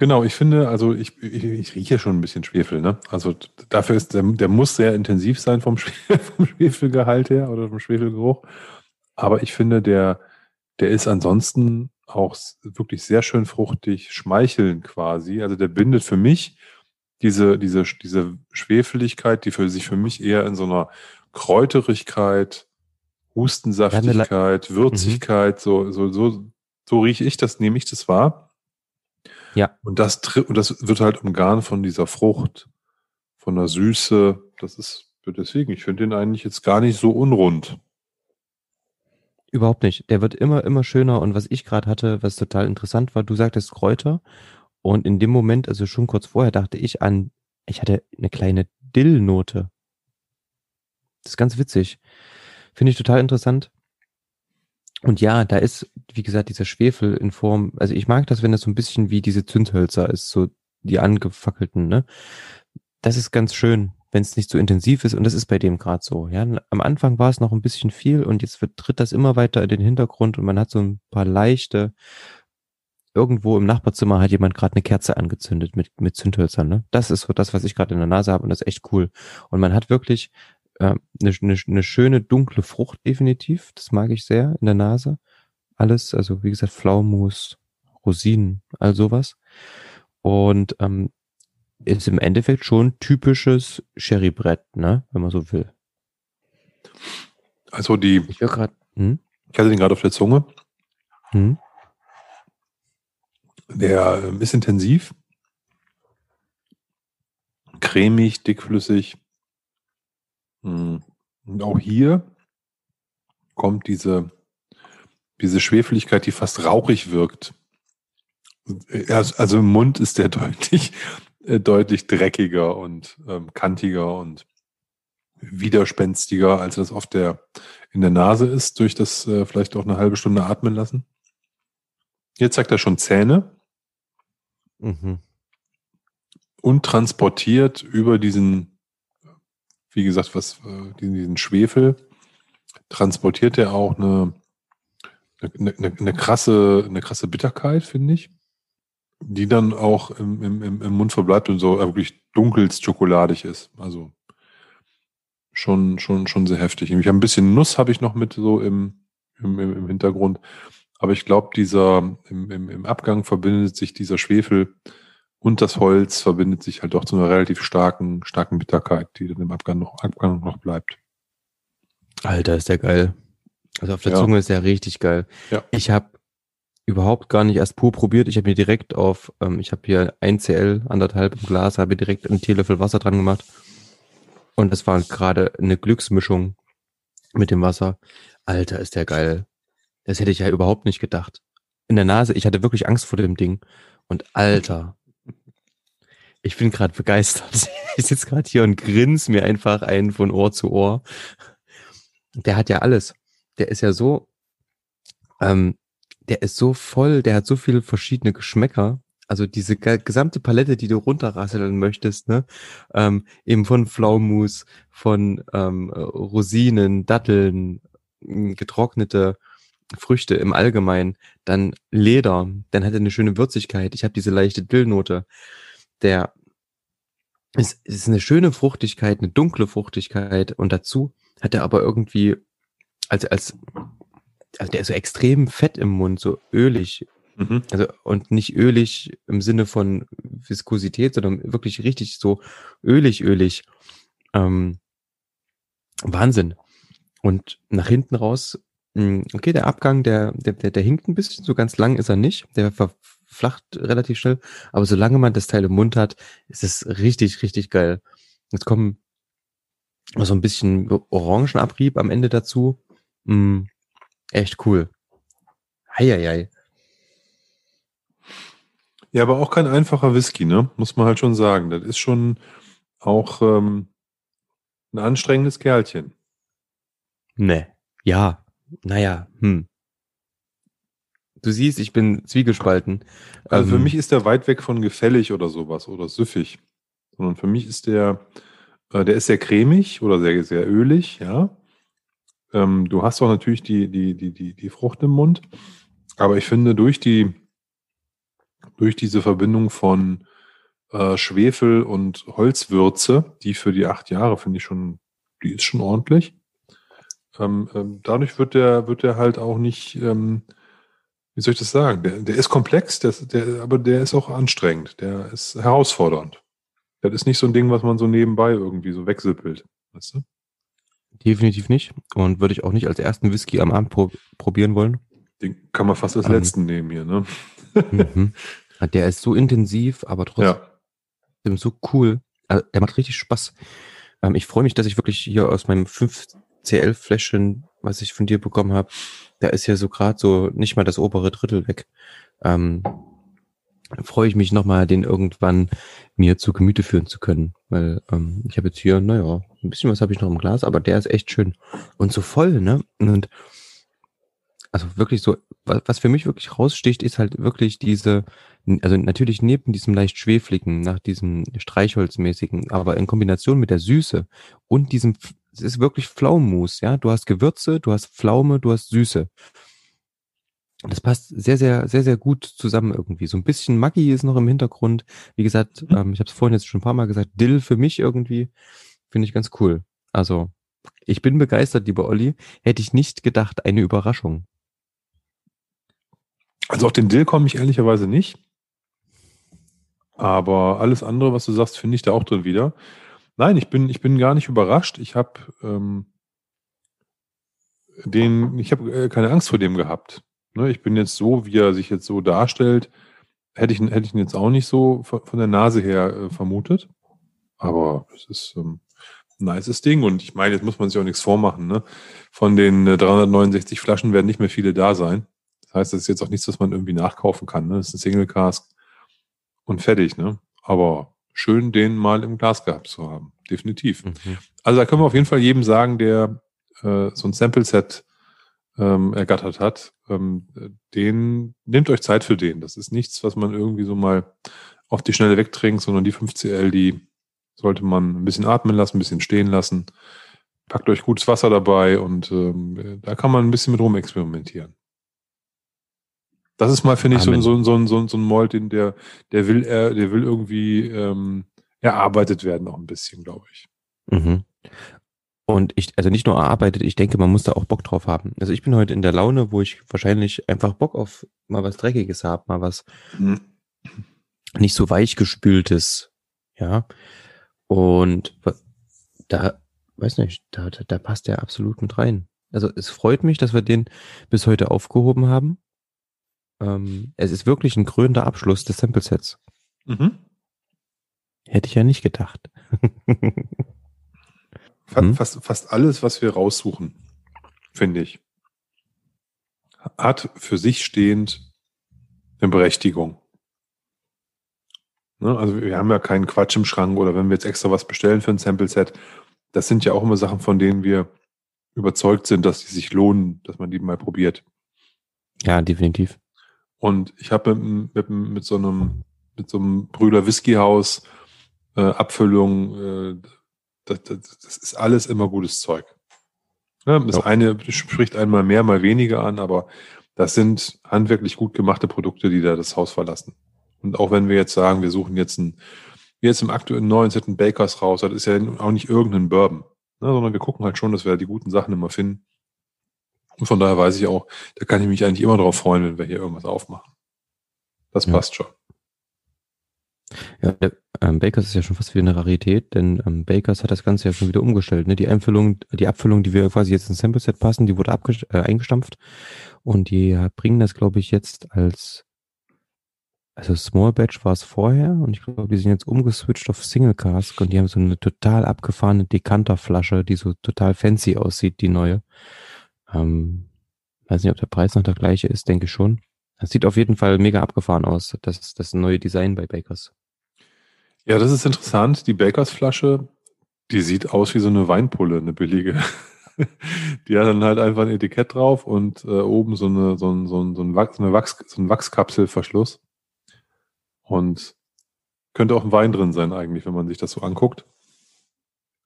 Genau, ich finde, also ich, ich, ich rieche schon ein bisschen Schwefel, ne? Also dafür ist der, der muss sehr intensiv sein vom, [LAUGHS] vom Schwefelgehalt her oder vom Schwefelgeruch. Aber ich finde, der, der ist ansonsten auch wirklich sehr schön fruchtig, schmeicheln quasi. Also der bindet für mich diese, diese, diese Schwefeligkeit, die für sich für mich eher in so einer Kräuterigkeit, Hustensaftigkeit, Würzigkeit, so, so, so, so rieche ich das, nehme ich das wahr. Ja. Und das, und das wird halt umgarnt von dieser Frucht, von der Süße. Das ist, deswegen, ich finde den eigentlich jetzt gar nicht so unrund. Überhaupt nicht. Der wird immer, immer schöner. Und was ich gerade hatte, was total interessant war, du sagtest Kräuter. Und in dem Moment, also schon kurz vorher, dachte ich an, ich hatte eine kleine Dillnote. Das ist ganz witzig. Finde ich total interessant. Und ja, da ist, wie gesagt, dieser Schwefel in Form, also ich mag das, wenn das so ein bisschen wie diese Zündhölzer ist, so die angefackelten, ne? Das ist ganz schön, wenn es nicht so intensiv ist und das ist bei dem gerade so. Ja, am Anfang war es noch ein bisschen viel und jetzt tritt das immer weiter in den Hintergrund und man hat so ein paar leichte. Irgendwo im Nachbarzimmer hat jemand gerade eine Kerze angezündet mit mit Zündhölzern. Ne? Das ist so das, was ich gerade in der Nase habe und das ist echt cool. Und man hat wirklich äh, eine, eine, eine schöne dunkle Frucht definitiv. Das mag ich sehr in der Nase. Alles, also wie gesagt, Pflaumus, Rosinen, all sowas. Und ähm, ist im Endeffekt schon typisches Sherrybrett, ne, wenn man so will. Also die, Ich gerade, hm? ich hatte den gerade auf der Zunge. Hm? Der ähm, ist intensiv. Cremig, dickflüssig. Mm. Und auch hier kommt diese, diese Schwefeligkeit, die fast rauchig wirkt. Ja, Also im Mund ist der [LAUGHS] deutlich, äh, deutlich dreckiger und ähm, kantiger und widerspenstiger, als das auf der, in der Nase ist, durch das äh, vielleicht auch eine halbe Stunde atmen lassen. Jetzt zeigt er schon Zähne Mhm. und transportiert über diesen, wie gesagt, was, äh, diesen, Schwefel, transportiert er auch eine, eine, eine, eine krasse, eine krasse Bitterkeit, finde ich, die dann auch im, im, im Mund verbleibt und so wirklich dunkelst schokoladig ist. Also schon, schon, schon sehr heftig. Ich habe ein bisschen Nuss habe ich noch mit so im, im, im im Hintergrund. Aber ich glaube, dieser, im, im, im Abgang verbindet sich dieser Schwefel und das Holz verbindet sich halt doch zu einer relativ starken, starken Bitterkeit, die dann im Abgang noch, Abgang noch bleibt. Alter, ist der geil. Also auf der Ja. Zunge ist der richtig geil. Ja. Ich habe überhaupt gar nicht erst pur probiert. Ich habe mir direkt auf, ähm, ich habe hier ein CL, anderthalb im Glas, habe direkt einen Teelöffel Wasser dran gemacht. Und das war gerade eine Glücksmischung mit dem Wasser. Alter, ist der geil. Das hätte ich ja überhaupt nicht gedacht. In der Nase, ich hatte wirklich Angst vor dem Ding. Und Alter, ich bin gerade begeistert. [LAUGHS] Ich sitze gerade hier und grins mir einfach ein von Ohr zu Ohr. Der hat ja alles. Der ist ja so, ähm, der ist so voll, der hat so viele verschiedene Geschmäcker. Also diese ge- gesamte Palette, die du runterrasseln möchtest, ne? Ähm, eben von Pflaumenmus, von ähm, äh, Rosinen, Datteln, mh, getrocknete Früchte im Allgemeinen, dann Leder, dann hat er eine schöne Würzigkeit. Ich habe diese leichte Dillnote. Der ist, ist eine schöne Fruchtigkeit, eine dunkle Fruchtigkeit und dazu hat er aber irgendwie als als also der ist so extrem fett im Mund, so ölig, Mhm. also und nicht ölig im Sinne von Viskosität, sondern wirklich richtig so ölig, ölig. Ähm, Wahnsinn. Und nach hinten raus, okay, der Abgang, der, der, der, der hinkt ein bisschen, so ganz lang ist er nicht, der verflacht relativ schnell, aber solange man das Teil im Mund hat, ist es richtig, richtig geil. Jetzt kommen so ein bisschen Orangenabrieb am Ende dazu. Mh, echt cool. Heieiei. Ja, aber auch kein einfacher Whisky, ne? Muss man halt schon sagen. Das ist schon auch ähm, ein anstrengendes Kerlchen. Ne. Ja. Naja, hm. Du siehst, ich bin zwiegespalten. Also für Ähm, mich ist der weit weg von gefällig oder sowas oder süffig. Sondern für mich ist der, äh, der ist sehr cremig oder sehr, sehr ölig, ja. Ähm, du hast auch natürlich die, die, die, die, die Frucht im Mund. Aber ich finde, durch die, durch diese Verbindung von äh, Schwefel und Holzwürze, die für die acht Jahre finde ich schon, die ist schon ordentlich. Ähm, ähm, dadurch wird der, wird der halt auch nicht, ähm, wie soll ich das sagen? Der, der ist komplex, der, der, aber der ist auch anstrengend, der ist herausfordernd. Das ist nicht so ein Ding, was man so nebenbei irgendwie so wegsippelt. Weißt du? definitiv nicht. Und würde ich auch nicht als ersten Whisky am Abend pro probieren wollen. Den kann man fast als Ähm. letzten nehmen hier, ne? mhm. Der ist so intensiv, aber trotzdem Ja. so cool. Also, der macht richtig Spaß. Ähm, ich freue mich, dass ich wirklich hier aus meinem 5 CL Fläschchen, was ich von dir bekommen habe, da ist ja so gerade so nicht mal das obere Drittel weg. Ähm, freue ich mich nochmal, den irgendwann mir zu Gemüte führen zu können. Weil ähm, ich habe jetzt hier, naja, ein bisschen was habe ich noch im Glas, aber der ist echt schön. Und so voll, ne? Und also wirklich so, was für mich wirklich raussticht, ist halt wirklich diese, also natürlich neben diesem leicht schwefligen, nach diesem Streichholzmäßigen, aber in Kombination mit der Süße und diesem, es ist wirklich Pflaumenmus, ja. Du hast Gewürze, du hast Pflaume, du hast Süße. Das passt sehr, sehr, sehr, sehr gut zusammen irgendwie. So ein bisschen Maggi ist noch im Hintergrund. Wie gesagt, Mhm. ähm, ich habe es vorhin jetzt schon ein paar Mal gesagt, Dill für mich irgendwie finde ich ganz cool. Also ich bin begeistert, lieber Olli. Hätte ich nicht gedacht, eine Überraschung. Also auf den Dill komme ich ehrlicherweise nicht. Aber alles andere, was du sagst, finde ich da auch drin wieder. Nein, ich bin, ich bin gar nicht überrascht. Ich habe ähm, den, ich habe äh, keine Angst vor dem gehabt. Ne, ich bin jetzt so, wie er sich jetzt so darstellt, hätte ich, ihn- hätte ich ihn jetzt auch nicht so von von der Nase her äh, vermutet. Aber es ist ähm, ein nices Ding. Und ich meine, jetzt muss man sich auch nichts vormachen. Ne? Von den äh, 369 Flaschen werden nicht mehr viele da sein. Das heißt, das ist jetzt auch nichts, was man irgendwie nachkaufen kann. Ne? Das ist ein Single Cask und fertig. Ne? Aber schön, den mal im Glas gehabt zu haben. Definitiv. Mhm. Also da können wir auf jeden Fall jedem sagen, der äh, so ein Sample-Set ähm, ergattert hat, ähm, den nehmt euch Zeit für den. Das ist nichts, was man irgendwie so mal auf die Schnelle wegtrinkt, sondern die 5CL, die sollte man ein bisschen atmen lassen, ein bisschen stehen lassen. Packt euch gutes Wasser dabei und ähm, da kann man ein bisschen mit rumexperimentieren. Das ist mal, finde ich, so, so, so, so, so ein Mold, den der, der will, er, der will irgendwie ähm, erarbeitet werden, auch ein bisschen, glaube ich. Mhm. Und ich, also nicht nur erarbeitet, ich denke, man muss da auch Bock drauf haben. Also ich bin heute in der Laune, wo ich wahrscheinlich einfach Bock auf mal was Dreckiges habe, mal was nicht so weich gespültes, ja. Und da, weiß nicht, da, da, da passt der absolut mit rein. Also es freut mich, dass wir den bis heute aufgehoben haben. Ähm, es ist wirklich ein krönender Abschluss des Sample-Sets. Mhm. Hätte ich ja nicht gedacht. Fa Hm? fast, fast alles, was wir raussuchen, finde ich, hat für sich stehend eine Berechtigung. Ne? Also wir haben ja keinen Quatsch im Schrank oder wenn wir jetzt extra was bestellen für ein Sample-Set, das sind ja auch immer Sachen, von denen wir überzeugt sind, dass die sich lohnen, dass man die mal probiert. ja, definitiv. Und ich habe mit, mit, mit so einem mit so einem Brüder Whiskyhaus äh, Abfüllung, äh, das, das, das ist alles immer gutes Zeug. Ja, das Ja. eine spricht einmal mehr, mal weniger an, aber das sind handwerklich gut gemachte Produkte, die da das Haus verlassen. Und auch wenn wir jetzt sagen, wir suchen jetzt ein, jetzt im aktuellen neuen Set ein Bakers raus, das ist ja auch nicht irgendein Bourbon, ne, sondern wir gucken halt schon, dass wir die guten Sachen immer finden. Und von daher weiß ich auch, da kann ich mich eigentlich immer darauf freuen, wenn wir hier irgendwas aufmachen. Das Ja. passt schon. Ja, der, ähm, Bakers ist ja schon fast wieder eine Rarität, denn ähm, Bakers hat das Ganze ja schon wieder umgestellt. Ne? Die Einfüllung, die Abfüllung, die wir quasi jetzt ins Sample-Set passen, die wurde äh, eingestampft und die bringen das, glaube ich, jetzt als also Small Batch war es vorher und ich glaube, die sind jetzt umgeswitcht auf Single Cask und die haben so eine total abgefahrene Dekanterflasche, die so total fancy aussieht, die neue. Ähm, weiß nicht, ob der Preis noch der gleiche ist, denke ich schon. Das sieht auf jeden Fall mega abgefahren aus, das, das neue Design bei Bakers. Ja, das ist interessant. Die Bakers Flasche, die sieht aus wie so eine Weinpulle, eine billige. [LAUGHS] Die hat dann halt einfach ein Etikett drauf und äh, oben so eine, so ein, so ein, so ein, Wachs, eine Wachs, so ein Wachskapselverschluss. Und könnte auch ein Wein drin sein eigentlich, wenn man sich das so anguckt.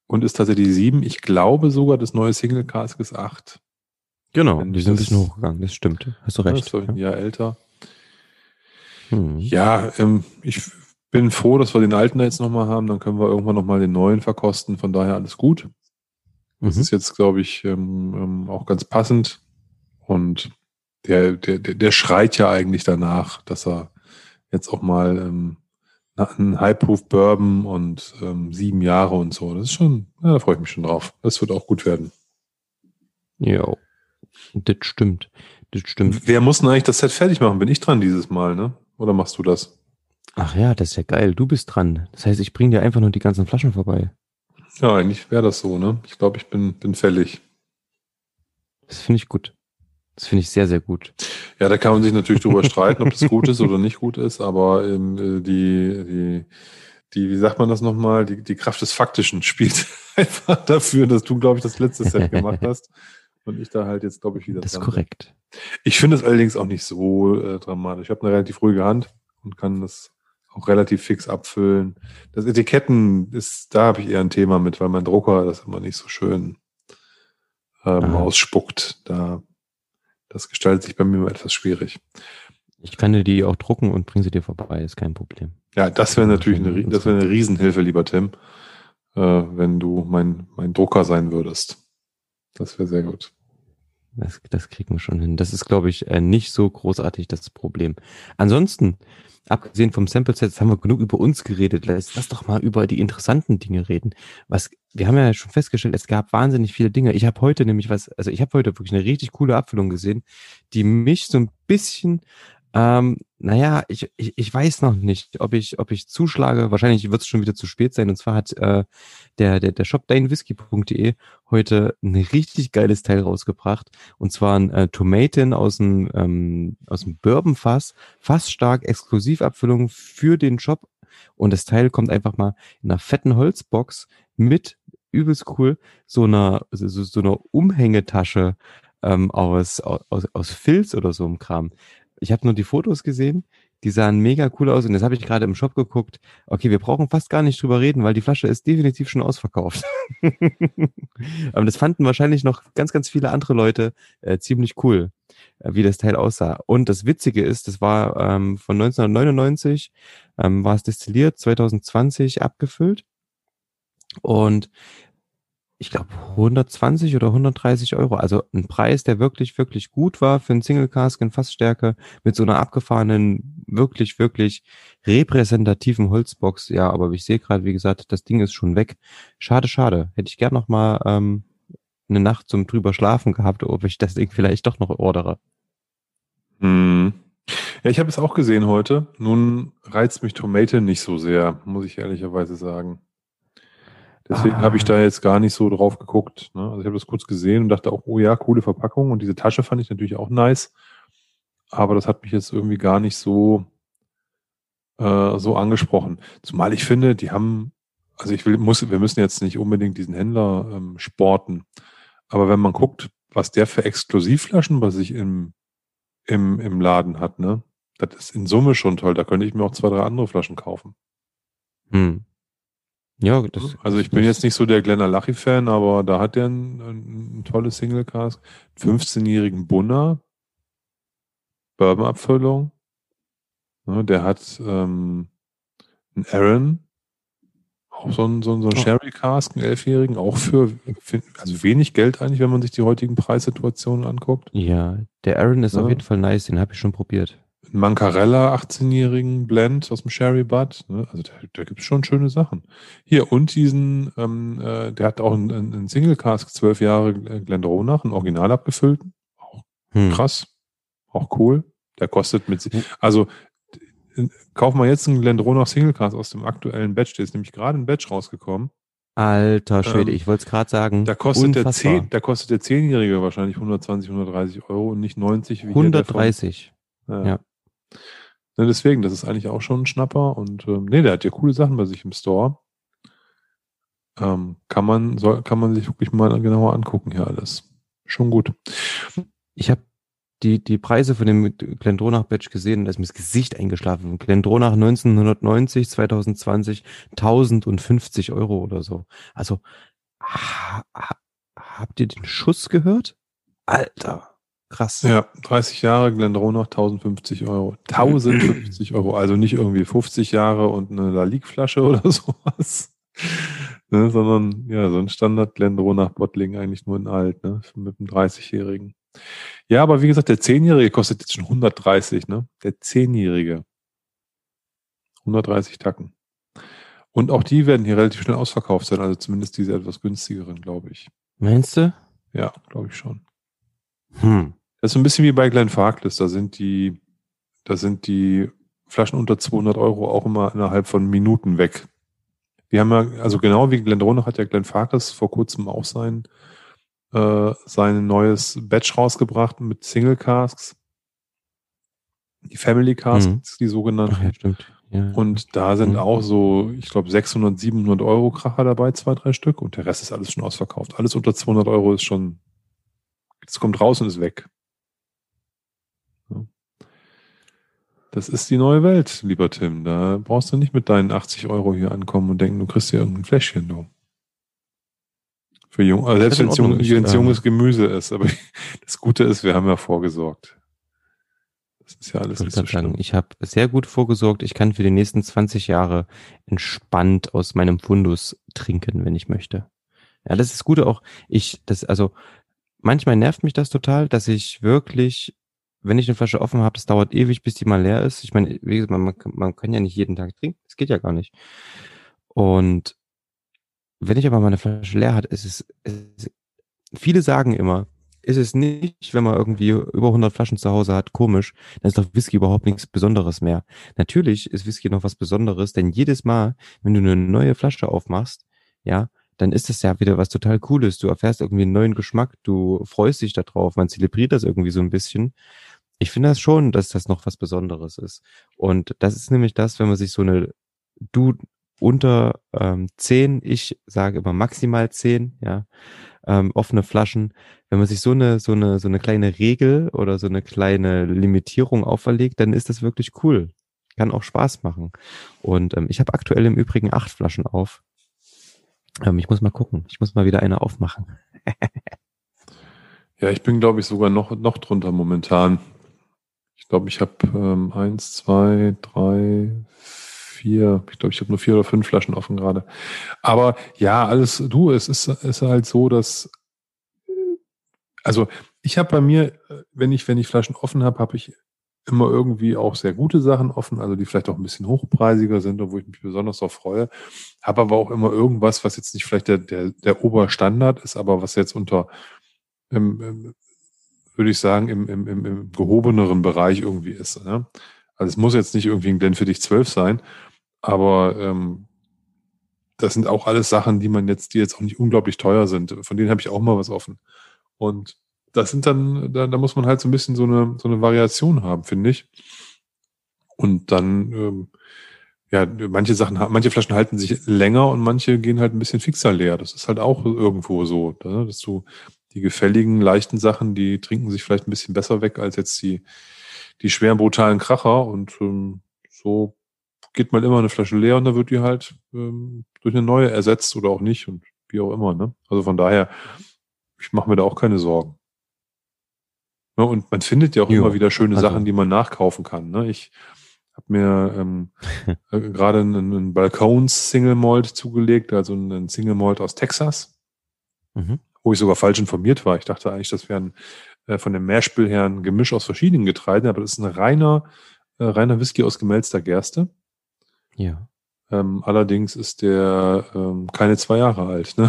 Und ist tatsächlich sieben. Ich glaube sogar, das neue Single Cask ist acht. Genau, Wenn die sind ein bisschen hochgegangen, das stimmt. Hast du Das recht. ich, ein Jahr älter. Hm. Ja, ähm, ich bin froh, dass wir den alten jetzt nochmal haben. Dann können wir irgendwann nochmal den neuen verkosten. Von daher alles gut. Das Mhm. ist jetzt, glaube ich, ähm, ähm, auch ganz passend. Und der, der, der, schreit ja eigentlich danach, dass er jetzt auch mal ähm, einen High-Proof Bourbon und ähm, sieben Jahre und so. Das ist schon, ja, da freue ich mich schon drauf. Das wird auch gut werden. Ja, das stimmt. Das stimmt. Wer muss denn eigentlich das Set fertig machen? Bin ich dran dieses Mal, ne? Oder machst du das? Ach ja, das ist ja geil. Du bist dran. Das heißt, ich bring dir einfach nur die ganzen Flaschen vorbei. Ja, eigentlich wäre das so, ne? Ich glaube, ich bin, bin fällig. Das finde ich gut. Das finde ich sehr, sehr gut. Ja, da kann man sich natürlich drüber [LAUGHS] streiten, ob das gut ist oder nicht gut ist, aber ähm, äh, die, die, die, wie sagt man das nochmal, die, die Kraft des Faktischen spielt [LAUGHS] einfach dafür, dass du, glaube ich, das letzte Set gemacht [LAUGHS] hast und ich da halt jetzt, glaube ich, wieder Das ist dran bin. korrekt. Ich finde es allerdings auch nicht so äh, dramatisch. Ich habe eine relativ ruhige Hand und kann das auch relativ fix abfüllen. Das Etiketten ist, da habe ich eher ein Thema mit, weil mein Drucker das immer nicht so schön ähm, ausspuckt. Da, das gestaltet sich bei mir immer etwas schwierig. Ich kann dir die auch drucken und bring sie dir vorbei, ist kein Problem. Ja, das wäre natürlich eine, das wäre eine Riesenhilfe, lieber Tim, äh, wenn du mein, mein Drucker sein würdest. Das wäre sehr gut. Das, das kriegen wir schon hin. Das ist, glaube ich, äh, nicht so großartig das Problem. Ansonsten, abgesehen vom Sample Set, haben wir genug über uns geredet. Lass, lass doch mal über die interessanten Dinge reden. Was, wir haben ja schon festgestellt, es gab wahnsinnig viele Dinge. Ich habe heute nämlich was, also ich habe heute wirklich eine richtig coole Abfüllung gesehen, die mich so ein bisschen, ähm, naja, ich, ich, ich weiß noch nicht, ob ich, ob ich zuschlage. Wahrscheinlich wird es schon wieder zu spät sein. Und zwar hat äh, der, der, der Shop deinwhisky.de heute ein richtig geiles Teil rausgebracht. Und zwar ein äh, Tomaten aus dem, ähm, aus dem Bourbonfass. Fassstark Exklusivabfüllung für den Shop. Und das Teil kommt einfach mal in einer fetten Holzbox mit übelst cool so einer so, so einer Umhängetasche ähm, aus, aus aus Filz oder so im Kram. Ich habe nur die Fotos gesehen, die sahen mega cool aus und jetzt habe ich gerade im Shop geguckt. Okay, wir brauchen fast gar nicht drüber reden, weil die Flasche ist definitiv schon ausverkauft. [LAUGHS] Aber das fanden wahrscheinlich noch ganz, ganz viele andere Leute äh, ziemlich cool, äh, wie das Teil aussah. Und das Witzige ist, das war ähm, von 1999, ähm, war es destilliert, 2020 abgefüllt. Und ich glaube 120 oder 130 Euro. Also ein Preis, der wirklich, wirklich gut war für einen Single Cask in Fassstärke mit so einer abgefahrenen, wirklich, wirklich repräsentativen Holzbox. Ja, aber ich sehe gerade, wie gesagt, das Ding ist schon weg. Schade, schade. Hätte ich gern noch mal ähm, eine Nacht zum drüber schlafen gehabt, ob ich das Ding vielleicht doch noch ordere. Hm. Ja, ich habe es auch gesehen heute. Nun reizt mich Tomate nicht so sehr, muss ich ehrlicherweise sagen. Deswegen ah. habe ich da jetzt gar nicht so drauf geguckt. Ne? Also ich habe das kurz gesehen und dachte auch, oh ja, coole Verpackung. Und diese Tasche fand ich natürlich auch nice. Aber das hat mich jetzt irgendwie gar nicht so, äh, so angesprochen. Zumal ich finde, die haben, also ich will, muss, wir müssen jetzt nicht unbedingt diesen Händler ähm, sporten. Aber wenn man guckt, was der für Exklusivflaschen bei sich im, im, im Laden hat, ne? Das ist in Summe schon toll. Da könnte ich mir auch zwei, drei andere Flaschen kaufen. Hm. Ja, das, also ich bin jetzt nicht so der Glenna Lachi-Fan, aber da hat der ein, ein, ein tolles Single-Cask. 15-jährigen Bunner, Bourbon-Abfüllung. Ne, der hat ähm, einen Aaron, auch so ein, so ein, so ein oh. Sherry-Cask, einen Elfjährigen, auch für, für, also wenig Geld eigentlich, wenn man sich die heutigen Preissituationen anguckt. Ja, der Aaron ist ja. auf jeden Fall nice, den habe ich schon probiert. Mancarella 18-jährigen Blend aus dem Sherry Bud. Ne? Also da, da gibt es schon schöne Sachen. Hier, und diesen, ähm, äh, der hat auch einen, einen Single Cask, zwölf Jahre äh, Glendronach, einen Original abgefüllten. Auch hm. krass. Auch cool. Der kostet mit, hm. also kauf mal jetzt einen Glendronach Single Cask aus dem aktuellen Batch. Der ist nämlich gerade ein Batch rausgekommen. Alter Schwede, ähm, ich wollte es gerade sagen. Da kostet, der 10, da kostet der Zehnjährige wahrscheinlich 120, 130 Euro und nicht 90 wie 130. Ja. ja. Ne, deswegen, das ist eigentlich auch schon ein Schnapper und ähm, nee, der hat ja coole Sachen bei sich im Store. Ähm, kann man soll, kann man sich wirklich mal genauer angucken hier alles. Schon gut. Ich habe die, die Preise von dem Glendronach Badge gesehen und da ist mir das Gesicht eingeschlafen. Glendronach 1990, 2020 1050 Euro oder so. Also ha, ha, habt ihr den Schuss gehört? Alter. Krass. Ja, 30 Jahre Glendronach 1050 Euro. 1050 Euro, also nicht irgendwie 50 Jahre und eine La Ligue-Flasche oder [LAUGHS] sowas. ne, sondern ja, so ein Standard Glendronach Bottling eigentlich nur in alt, ne, mit einem 30-Jährigen. Ja, aber wie gesagt, der 10-Jährige kostet jetzt schon 130, ne? Der 10-Jährige. 130 Tacken. Und auch die werden hier relativ schnell ausverkauft sein, also zumindest diese etwas günstigeren, glaube ich. Meinst du? Ja, glaube ich schon. Hm. Das ist ein bisschen wie bei Glenn Farkless. Da sind die, da sind die Flaschen unter 200 Euro auch immer innerhalb von Minuten weg. Wir haben ja, also genau wie Glenn Dronach hat ja Glenn Farkas vor kurzem auch sein, äh, sein neues Batch rausgebracht mit Single Casks. Die Family Casks, mhm. die sogenannten. Ach, ja, stimmt. Ja. Und da sind mhm. auch so, ich glaube, 600, 700 Euro Kracher dabei, zwei, drei Stück. Und der Rest ist alles schon ausverkauft. Alles unter 200 Euro ist schon, es kommt raus und ist weg. Das ist die neue Welt, lieber Tim. Da brauchst du nicht mit deinen 80 Euro hier ankommen und denken, du kriegst hier irgendein Fläschchen, du. Für jung, also selbst wenn es jung, junges Gemüse ist. Aber [LAUGHS] das Gute ist, wir haben ja vorgesorgt. Das ist ja alles ich nicht so sagen, Ich habe sehr gut vorgesorgt. Ich kann für die nächsten 20 Jahre entspannt aus meinem Fundus trinken, wenn ich möchte. Ja, das ist Gute auch. Ich, das, also, manchmal nervt mich das total, dass ich wirklich wenn ich eine Flasche offen habe, das dauert ewig, bis die mal leer ist. Ich meine, wie gesagt, man, man kann ja nicht jeden Tag trinken. Das geht ja gar nicht. Und wenn ich aber mal eine Flasche leer hat, ist es, ist, viele sagen immer, ist es nicht, wenn man irgendwie über 100 Flaschen zu Hause hat, komisch, dann ist doch Whisky überhaupt nichts Besonderes mehr. Natürlich ist Whisky noch was Besonderes, denn jedes Mal, wenn du eine neue Flasche aufmachst, ja, dann ist das ja wieder was total Cooles. Du erfährst irgendwie einen neuen Geschmack, du freust dich darauf, man zelebriert das irgendwie so ein bisschen ich finde das schon, dass das noch was Besonderes ist. Und das ist nämlich das, wenn man sich so eine du unter ähm, 10, ich sage immer maximal 10, ja, ähm, offene Flaschen. Wenn man sich so eine, so eine, so eine kleine Regel oder so eine kleine Limitierung auferlegt, dann ist das wirklich cool. Kann auch Spaß machen. Und ähm, ich habe aktuell im Übrigen acht Flaschen auf. Ähm, ich muss mal gucken. Ich muss mal wieder eine aufmachen. [LAUGHS] ja, ich bin, glaube ich, sogar noch, noch drunter momentan. Ich glaube, ich habe ähm, eins, zwei, drei, vier, ich glaube, ich habe nur vier oder fünf Flaschen offen gerade. Aber ja, alles, du, es ist, ist halt so, dass, also ich habe bei mir, wenn ich, wenn ich Flaschen offen habe, habe ich immer irgendwie auch sehr gute Sachen offen, also die vielleicht auch ein bisschen hochpreisiger sind und wo ich mich besonders darauf freue. Habe aber auch immer irgendwas, was jetzt nicht vielleicht der, der, der Oberstandard ist, aber was jetzt unter, im, würde ich sagen, im, im, im, im gehobeneren Bereich irgendwie ist. Ne? Also es muss jetzt nicht irgendwie ein Glen für dich 12 sein, aber ähm, das sind auch alles Sachen, die man jetzt, die jetzt auch nicht unglaublich teuer sind. Von denen habe ich auch mal was offen. Und das sind dann, da, da muss man halt so ein bisschen so eine, so eine Variation haben, finde ich. Und dann, ähm, ja, manche Sachen, manche Flaschen halten sich länger und manche gehen halt ein bisschen fixer leer. Das ist halt auch irgendwo so, ne? dass du die gefälligen, leichten Sachen, die trinken sich vielleicht ein bisschen besser weg als jetzt die, die schweren, brutalen Kracher. Und ähm, so geht mal immer eine Flasche leer und dann wird die halt ähm, durch eine neue ersetzt oder auch nicht und wie auch immer. Ne? Also von daher, ich mache mir da auch keine Sorgen. Ja, und man findet ja auch jo, immer wieder schöne also. Sachen, die man nachkaufen kann. Ne? Ich habe mir ähm, [LAUGHS] äh, gerade einen, einen Balkons Single Malt zugelegt, also einen Single Malt aus Texas, mhm. Wo ich sogar falsch informiert war. Ich dachte eigentlich, das wäre ein, äh, von dem Mehrspiel her ein Gemisch aus verschiedenen Getreiden, aber das ist ein reiner, äh, reiner Whisky aus gemälzter Gerste. Ja. Ähm, allerdings ist der ähm, keine zwei Jahre alt. Ne?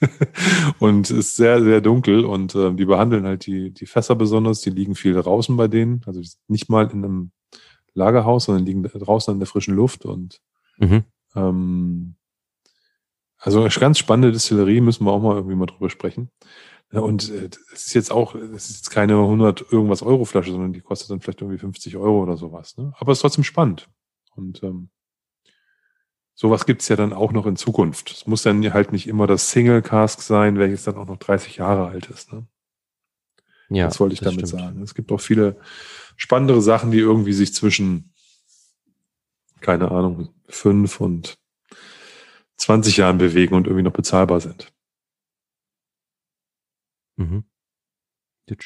[LAUGHS] und ist sehr, sehr dunkel und äh, die behandeln halt die, die Fässer besonders, die liegen viel draußen bei denen, also nicht mal in einem Lagerhaus, sondern liegen draußen in der frischen Luft und mhm. ähm, also eine ganz spannende Distillerie, müssen wir auch mal irgendwie mal drüber sprechen. Und äh, es ist jetzt auch, es ist jetzt keine 100 irgendwas Euro Flasche, sondern die kostet dann vielleicht irgendwie 50 Euro oder sowas. Ne? Aber es ist trotzdem spannend. Und ähm, sowas gibt's ja dann auch noch in Zukunft. Es muss dann halt nicht immer das Single Cask sein, welches dann auch noch 30 Jahre alt ist. Ne? Ja, das wollte ich das damit stimmt. sagen. Es gibt auch viele spannendere Sachen, die irgendwie sich zwischen, keine Ahnung, fünf und 20 Jahren bewegen und irgendwie noch bezahlbar sind. Mhm.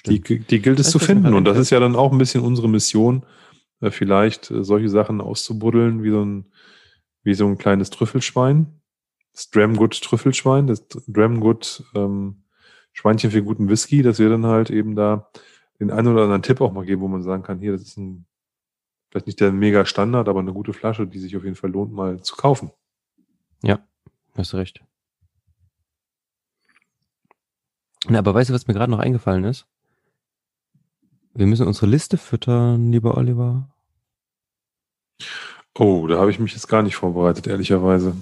Die, die gilt es das zu finden. Und das ist ja dann auch ein bisschen unsere Mission, äh, vielleicht äh, solche Sachen auszubuddeln, wie so ein wie so ein kleines Trüffelschwein. Das Dramgood Trüffelschwein, das Dramgood ähm, Schweinchen für guten Whisky, dass wir dann halt eben da den einen oder anderen Tipp auch mal geben, wo man sagen kann, hier, das ist ein, vielleicht nicht der mega Standard, aber eine gute Flasche, die sich auf jeden Fall lohnt, mal zu kaufen. Ja, hast recht. Na, aber weißt du, was mir gerade noch eingefallen ist? Wir müssen unsere Liste füttern, lieber Oliver. Oh, da habe ich mich jetzt gar nicht vorbereitet, ehrlicherweise.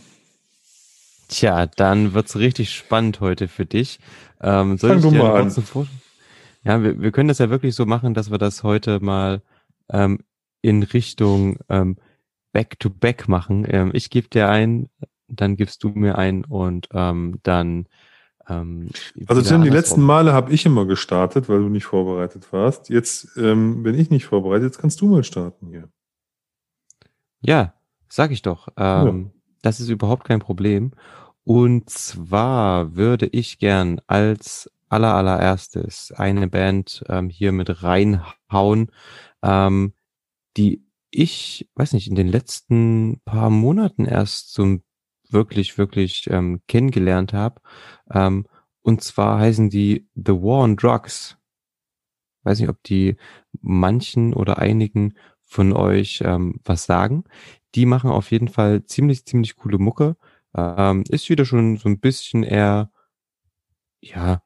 Tja, dann wird's richtig spannend heute für dich. Ähm, soll Fang ich dir mal an. Ja, wir, wir können das ja wirklich so machen, dass wir das heute mal ähm, in Richtung ähm, Back-to-Back -back machen. Ähm, ich gebe dir ein, dann gibst du mir ein und ähm, dann ähm, also Tim, die letzten Male habe ich immer gestartet, weil du nicht vorbereitet warst. Jetzt ähm, bin ich nicht vorbereitet, jetzt kannst du mal starten hier. Ja, sag ich doch. Ähm, ja. Das ist überhaupt kein Problem. Und zwar würde ich gern als aller allererstes eine Band ähm, hier mit reinhauen, ähm, die ich, weiß nicht, in den letzten paar Monaten erst so wirklich, wirklich ähm, kennengelernt habe. Ähm, und zwar heißen die The War on Drugs. Weiß nicht, ob die manchen oder einigen von euch ähm, was sagen. Die machen auf jeden Fall ziemlich, ziemlich coole Mucke. Ähm, ist wieder schon so ein bisschen eher, ja,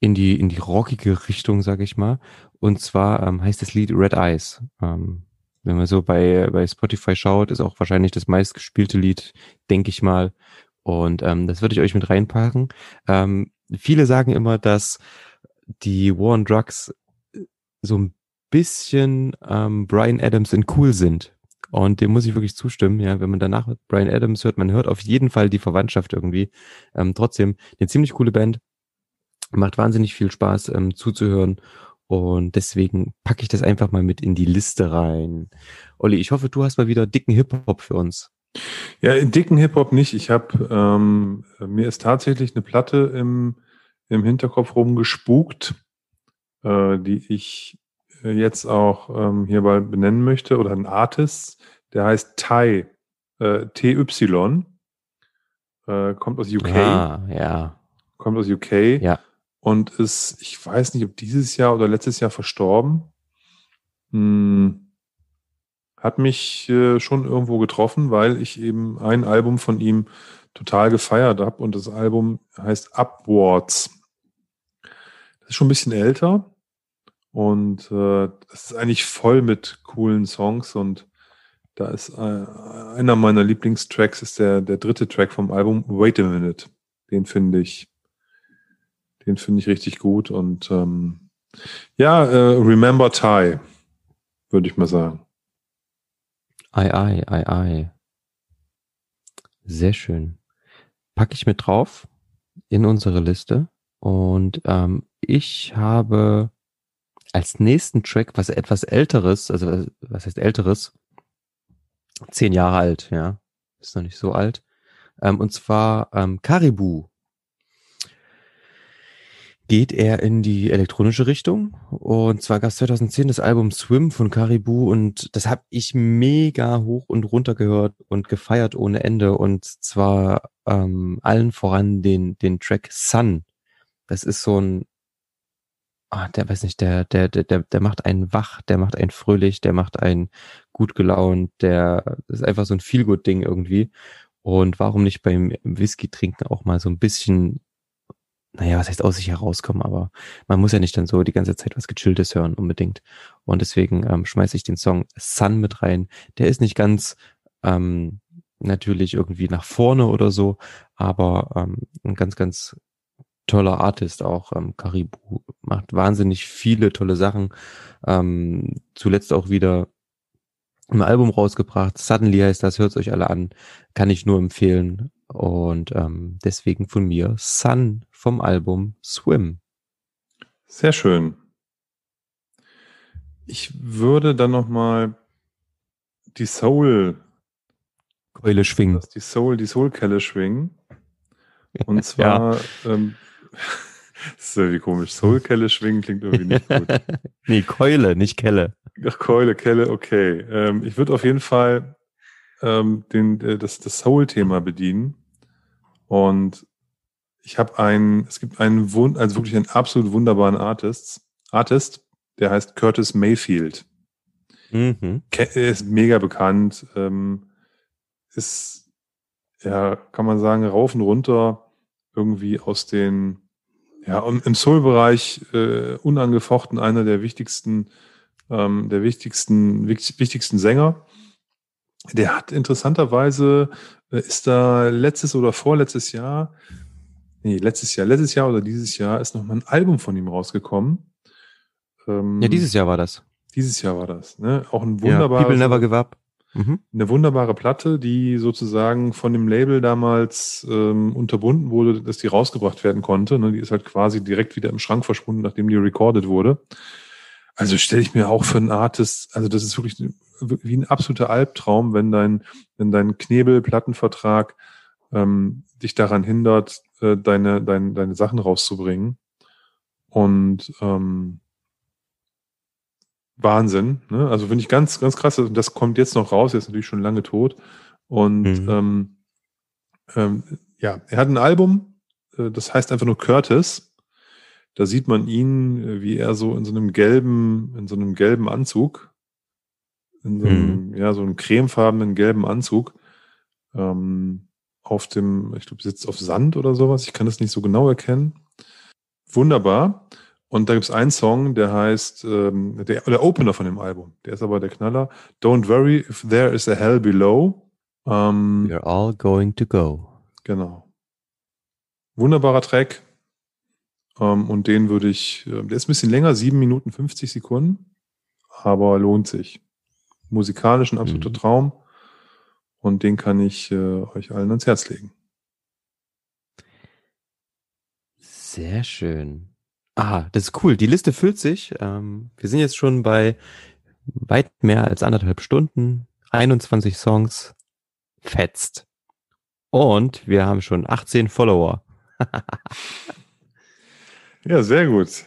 in die, in die rockige Richtung, sag ich mal. Und zwar ähm, heißt das Lied Red Eyes. Ähm, wenn man so bei, bei Spotify schaut, ist auch wahrscheinlich das meistgespielte Lied, denke ich mal. Und ähm, das würde ich euch mit reinpacken. Ähm, viele sagen immer, dass die War on Drugs so ein bisschen ähm, Brian Adams in cool sind. Und dem muss ich wirklich zustimmen, ja, wenn man danach Brian Adams hört, man hört auf jeden Fall die Verwandtschaft irgendwie. Ähm, trotzdem eine ziemlich coole Band. Macht wahnsinnig viel Spaß ähm, zuzuhören. Und deswegen packe ich das einfach mal mit in die Liste rein. Olli, ich hoffe, du hast mal wieder dicken Hip-Hop für uns. Ja, dicken Hip-Hop nicht. Ich habe, ähm, mir ist tatsächlich eine Platte im, im Hinterkopf rumgespukt, äh, die ich jetzt auch ähm, hierbei benennen möchte, oder ein Artist, der heißt Ty, äh, TY, äh, kommt aus UK. Ah, ja. Kommt aus UK. Ja. Und ist, ich weiß nicht, ob dieses Jahr oder letztes Jahr verstorben. Hm, hat mich äh, schon irgendwo getroffen, weil ich eben ein Album von ihm total gefeiert habe und das Album heißt Upwards. Das ist schon ein bisschen älter und äh, das ist eigentlich voll mit coolen Songs und da ist äh, einer meiner Lieblingstracks ist der der dritte Track vom Album Wait a Minute. Den finde ich den finde ich richtig gut und ähm, ja, äh, Remember Ty würde ich mal sagen. Ei, ei, ei, ei. Sehr schön. Packe ich mit drauf in unsere Liste. Und ähm, ich habe als nächsten Track was etwas älteres, also was heißt älteres? Zehn Jahre alt, ja. Ist noch nicht so alt. Ähm, und zwar ähm, Caribou geht er in die elektronische Richtung. Und zwar gab es 2010 das Album Swim von Caribou und das habe ich mega hoch und runter gehört und gefeiert ohne Ende. Und zwar ähm, allen voran den, den Track Sun. Das ist so ein, ah, der weiß nicht, der, der, der, der, macht einen wach, der macht einen fröhlich, der macht einen gut gelaunt, der das ist einfach so ein Feelgood-Ding irgendwie. Und warum nicht beim Whisky trinken auch mal so ein bisschen naja, was heißt aus sich herauskommen, aber man muss ja nicht dann so die ganze Zeit was Gechilltes hören unbedingt. Und deswegen ähm, schmeiße ich den Song Sun mit rein. Der ist nicht ganz ähm, natürlich irgendwie nach vorne oder so, aber ähm, ein ganz, ganz toller Artist auch. Ähm, Caribou macht wahnsinnig viele tolle Sachen. Ähm, zuletzt auch wieder ein Album rausgebracht. Suddenly heißt das, hört euch alle an. Kann ich nur empfehlen. Und ähm, deswegen von mir Sun vom Album Swim. Sehr schön. Ich würde dann noch mal die Soul Keule schwingen. Die Soul, die Soul-Kelle schwingen. Und [LAUGHS] zwar, ja. ähm, [LAUGHS] das ist irgendwie komisch. Soul-Kelle schwingen klingt irgendwie nicht gut. [LAUGHS] nee, Keule, nicht Kelle. Ach, Keule, Kelle, okay. Ähm, ich würde auf jeden Fall ähm, den, äh, das, das Soul-Thema bedienen. Und ich habe einen, es gibt einen, also wirklich einen absolut wunderbaren Artist, Artist, der heißt Curtis Mayfield. Mhm. Er ist mega bekannt, ähm, ist, ja, kann man sagen, rauf und runter irgendwie aus den, ja, im Soul-Bereich äh, unangefochten einer der wichtigsten, ähm, der wichtigsten, wichtigsten Sänger. Der hat interessanterweise, äh, ist da letztes oder vorletztes Jahr, nee, letztes Jahr, letztes Jahr oder dieses Jahr ist nochmal ein Album von ihm rausgekommen. Ähm, ja, dieses Jahr war das. Dieses Jahr war das, ne? Auch ein wunderbares. Ja, People Never Give Up. Mhm. Eine wunderbare Platte, die sozusagen von dem Label damals ähm, unterbunden wurde, dass die rausgebracht werden konnte. Ne? Die ist halt quasi direkt wieder im Schrank verschwunden, nachdem die recorded wurde. Also stelle ich mir auch für einen Artist, also das ist wirklich wie ein absoluter Albtraum, wenn dein, wenn dein Knebel-Plattenvertrag ähm, dich daran hindert, äh, deine, deine, deine Sachen rauszubringen. Und ähm, Wahnsinn. Ne? Also finde ich ganz, ganz krass. Und das kommt jetzt noch raus, er ist natürlich schon lange tot. Und mhm. ähm, ähm, ja, er hat ein Album, äh, das heißt einfach nur Curtis. Da sieht man ihn, äh, wie er so in so einem gelben, in so einem gelben Anzug, in so einem, mhm. ja, so einem cremefarbenen gelben Anzug, ähm, auf dem, ich glaube, sitzt auf Sand oder sowas. Ich kann das nicht so genau erkennen. Wunderbar. Und da gibt es einen Song, der heißt, ähm, der, der Opener von dem Album, der ist aber der Knaller. Don't worry if there is a hell below. Ähm, We're all going to go. Genau. Wunderbarer Track. Ähm, und den würde ich, äh, der ist ein bisschen länger, 7 Minuten 50 Sekunden, aber lohnt sich. musikalisch ein absoluter Mhm. Traum. Und den kann ich äh, euch allen ans Herz legen. Sehr schön. Ah, das ist cool. Die Liste füllt sich. Ähm, wir sind jetzt schon bei weit mehr als anderthalb Stunden. 21 Songs. Fetzt. Und wir haben schon 18 Follower. [LAUGHS] Ja, sehr gut.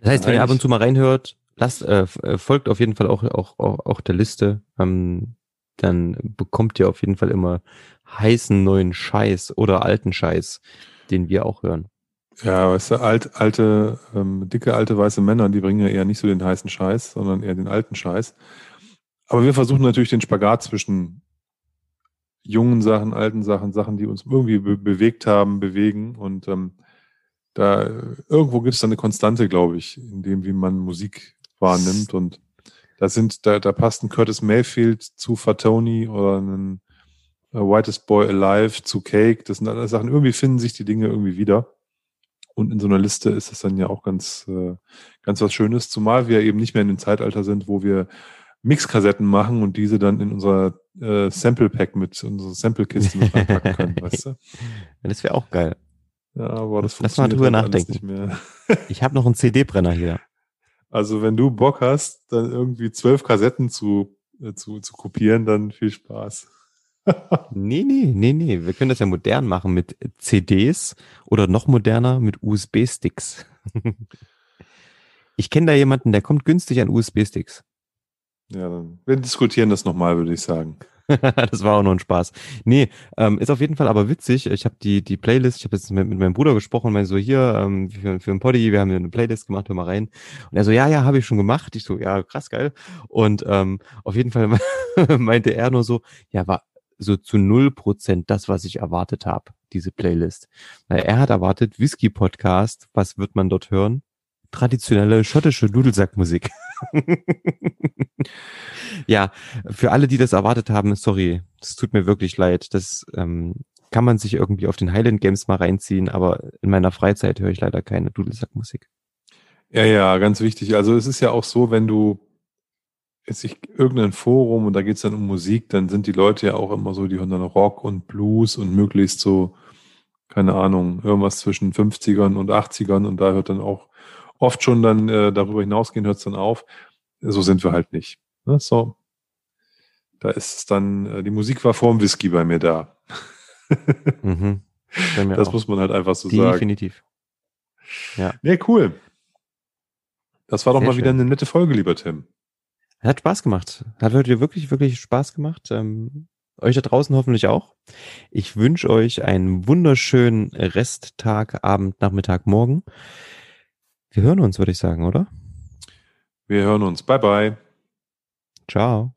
Das heißt, wenn ihr ab und zu mal reinhört, lasst, äh, äh, folgt auf jeden Fall auch, auch, auch, auch der Liste. Ähm, dann bekommt ihr auf jeden Fall immer heißen neuen Scheiß oder alten Scheiß, den wir auch hören. Ja, weißt du, alt, alte, ähm, dicke, alte weiße Männer, die bringen ja eher nicht so den heißen Scheiß, sondern eher den alten Scheiß. Aber wir versuchen natürlich den Spagat zwischen jungen Sachen, alten Sachen, Sachen, die uns irgendwie be bewegt haben, bewegen. Und ähm, da äh, irgendwo gibt es da eine Konstante, glaube ich, in dem, wie man Musik wahrnimmt. Und da sind, da, da passt ein Curtis Mayfield zu Fatoni oder ein äh, Whitest Boy Alive zu Cake. Das sind alles Sachen, irgendwie finden sich die Dinge irgendwie wieder. Und in so einer Liste ist es dann ja auch ganz, äh, ganz was Schönes, zumal wir eben nicht mehr in dem Zeitalter sind, wo wir Mixkassetten machen und diese dann in unser äh, Sample Pack mit, unsere Sample-Kiste mit reinpacken können, [LAUGHS] weißt du? Das wäre auch geil. Ja, aber das Lass mal funktioniert drüber halt nachdenken. nicht mehr. Ich habe noch einen CD-Brenner hier. Also wenn du Bock hast, dann irgendwie zwölf Kassetten zu, äh, zu, zu kopieren, dann viel Spaß. [LAUGHS] Nee, nee, nee, nee. Wir können das ja modern machen mit CDs oder noch moderner mit USB-Sticks. [LAUGHS] ich kenne da jemanden, der kommt günstig an USB-Sticks. Ja, dann wir diskutieren das nochmal, würde ich sagen. [LAUGHS] das war auch nur ein Spaß. Nee, ähm, ist auf jeden Fall aber witzig. Ich habe die, die Playlist, ich habe jetzt mit, mit meinem Bruder gesprochen, meinte so, hier, ähm, für, für ein Poddy, wir haben eine Playlist gemacht, hör mal rein. Und er so, ja, ja, habe ich schon gemacht. Ich so, ja, krass, geil. Und ähm, auf jeden Fall [LAUGHS] meinte er nur so, ja, war so zu null Prozent das, was ich erwartet habe, diese Playlist. Weil er hat erwartet, Whisky-Podcast, was wird man dort hören? Traditionelle schottische Dudelsackmusik. [LAUGHS] ja, für alle, die das erwartet haben, sorry, es tut mir wirklich leid. Das ähm, kann man sich irgendwie auf den Highland Games mal reinziehen, aber in meiner Freizeit höre ich leider keine Dudelsackmusik. Ja, ja, ganz wichtig. Also es ist ja auch so, wenn du jetzt ich irgendein Forum und da geht's dann um Musik, dann sind die Leute ja auch immer so, die hören dann Rock und Blues und möglichst so, keine Ahnung, irgendwas zwischen 50ern und 80ern und da hört dann auch oft schon dann äh, darüber hinausgehen, hört's dann auf. So sind wir halt nicht. Ne? So. Da ist es dann, äh, die Musik war vorm Whisky bei mir da. [LAUGHS] Mhm. Bei mir Das auch. muss man halt einfach so sagen. Definitiv. Nee, cool. Das war doch Sehr mal wieder schön. eine nette Folge, lieber Tim. Hat Spaß gemacht. Hat heute wirklich, wirklich Spaß gemacht. Ähm, euch da draußen hoffentlich auch. Ich wünsche euch einen wunderschönen Resttag, Abend, Nachmittag, Morgen. Wir hören uns, würde ich sagen, oder? Wir hören uns. Bye, bye. Ciao.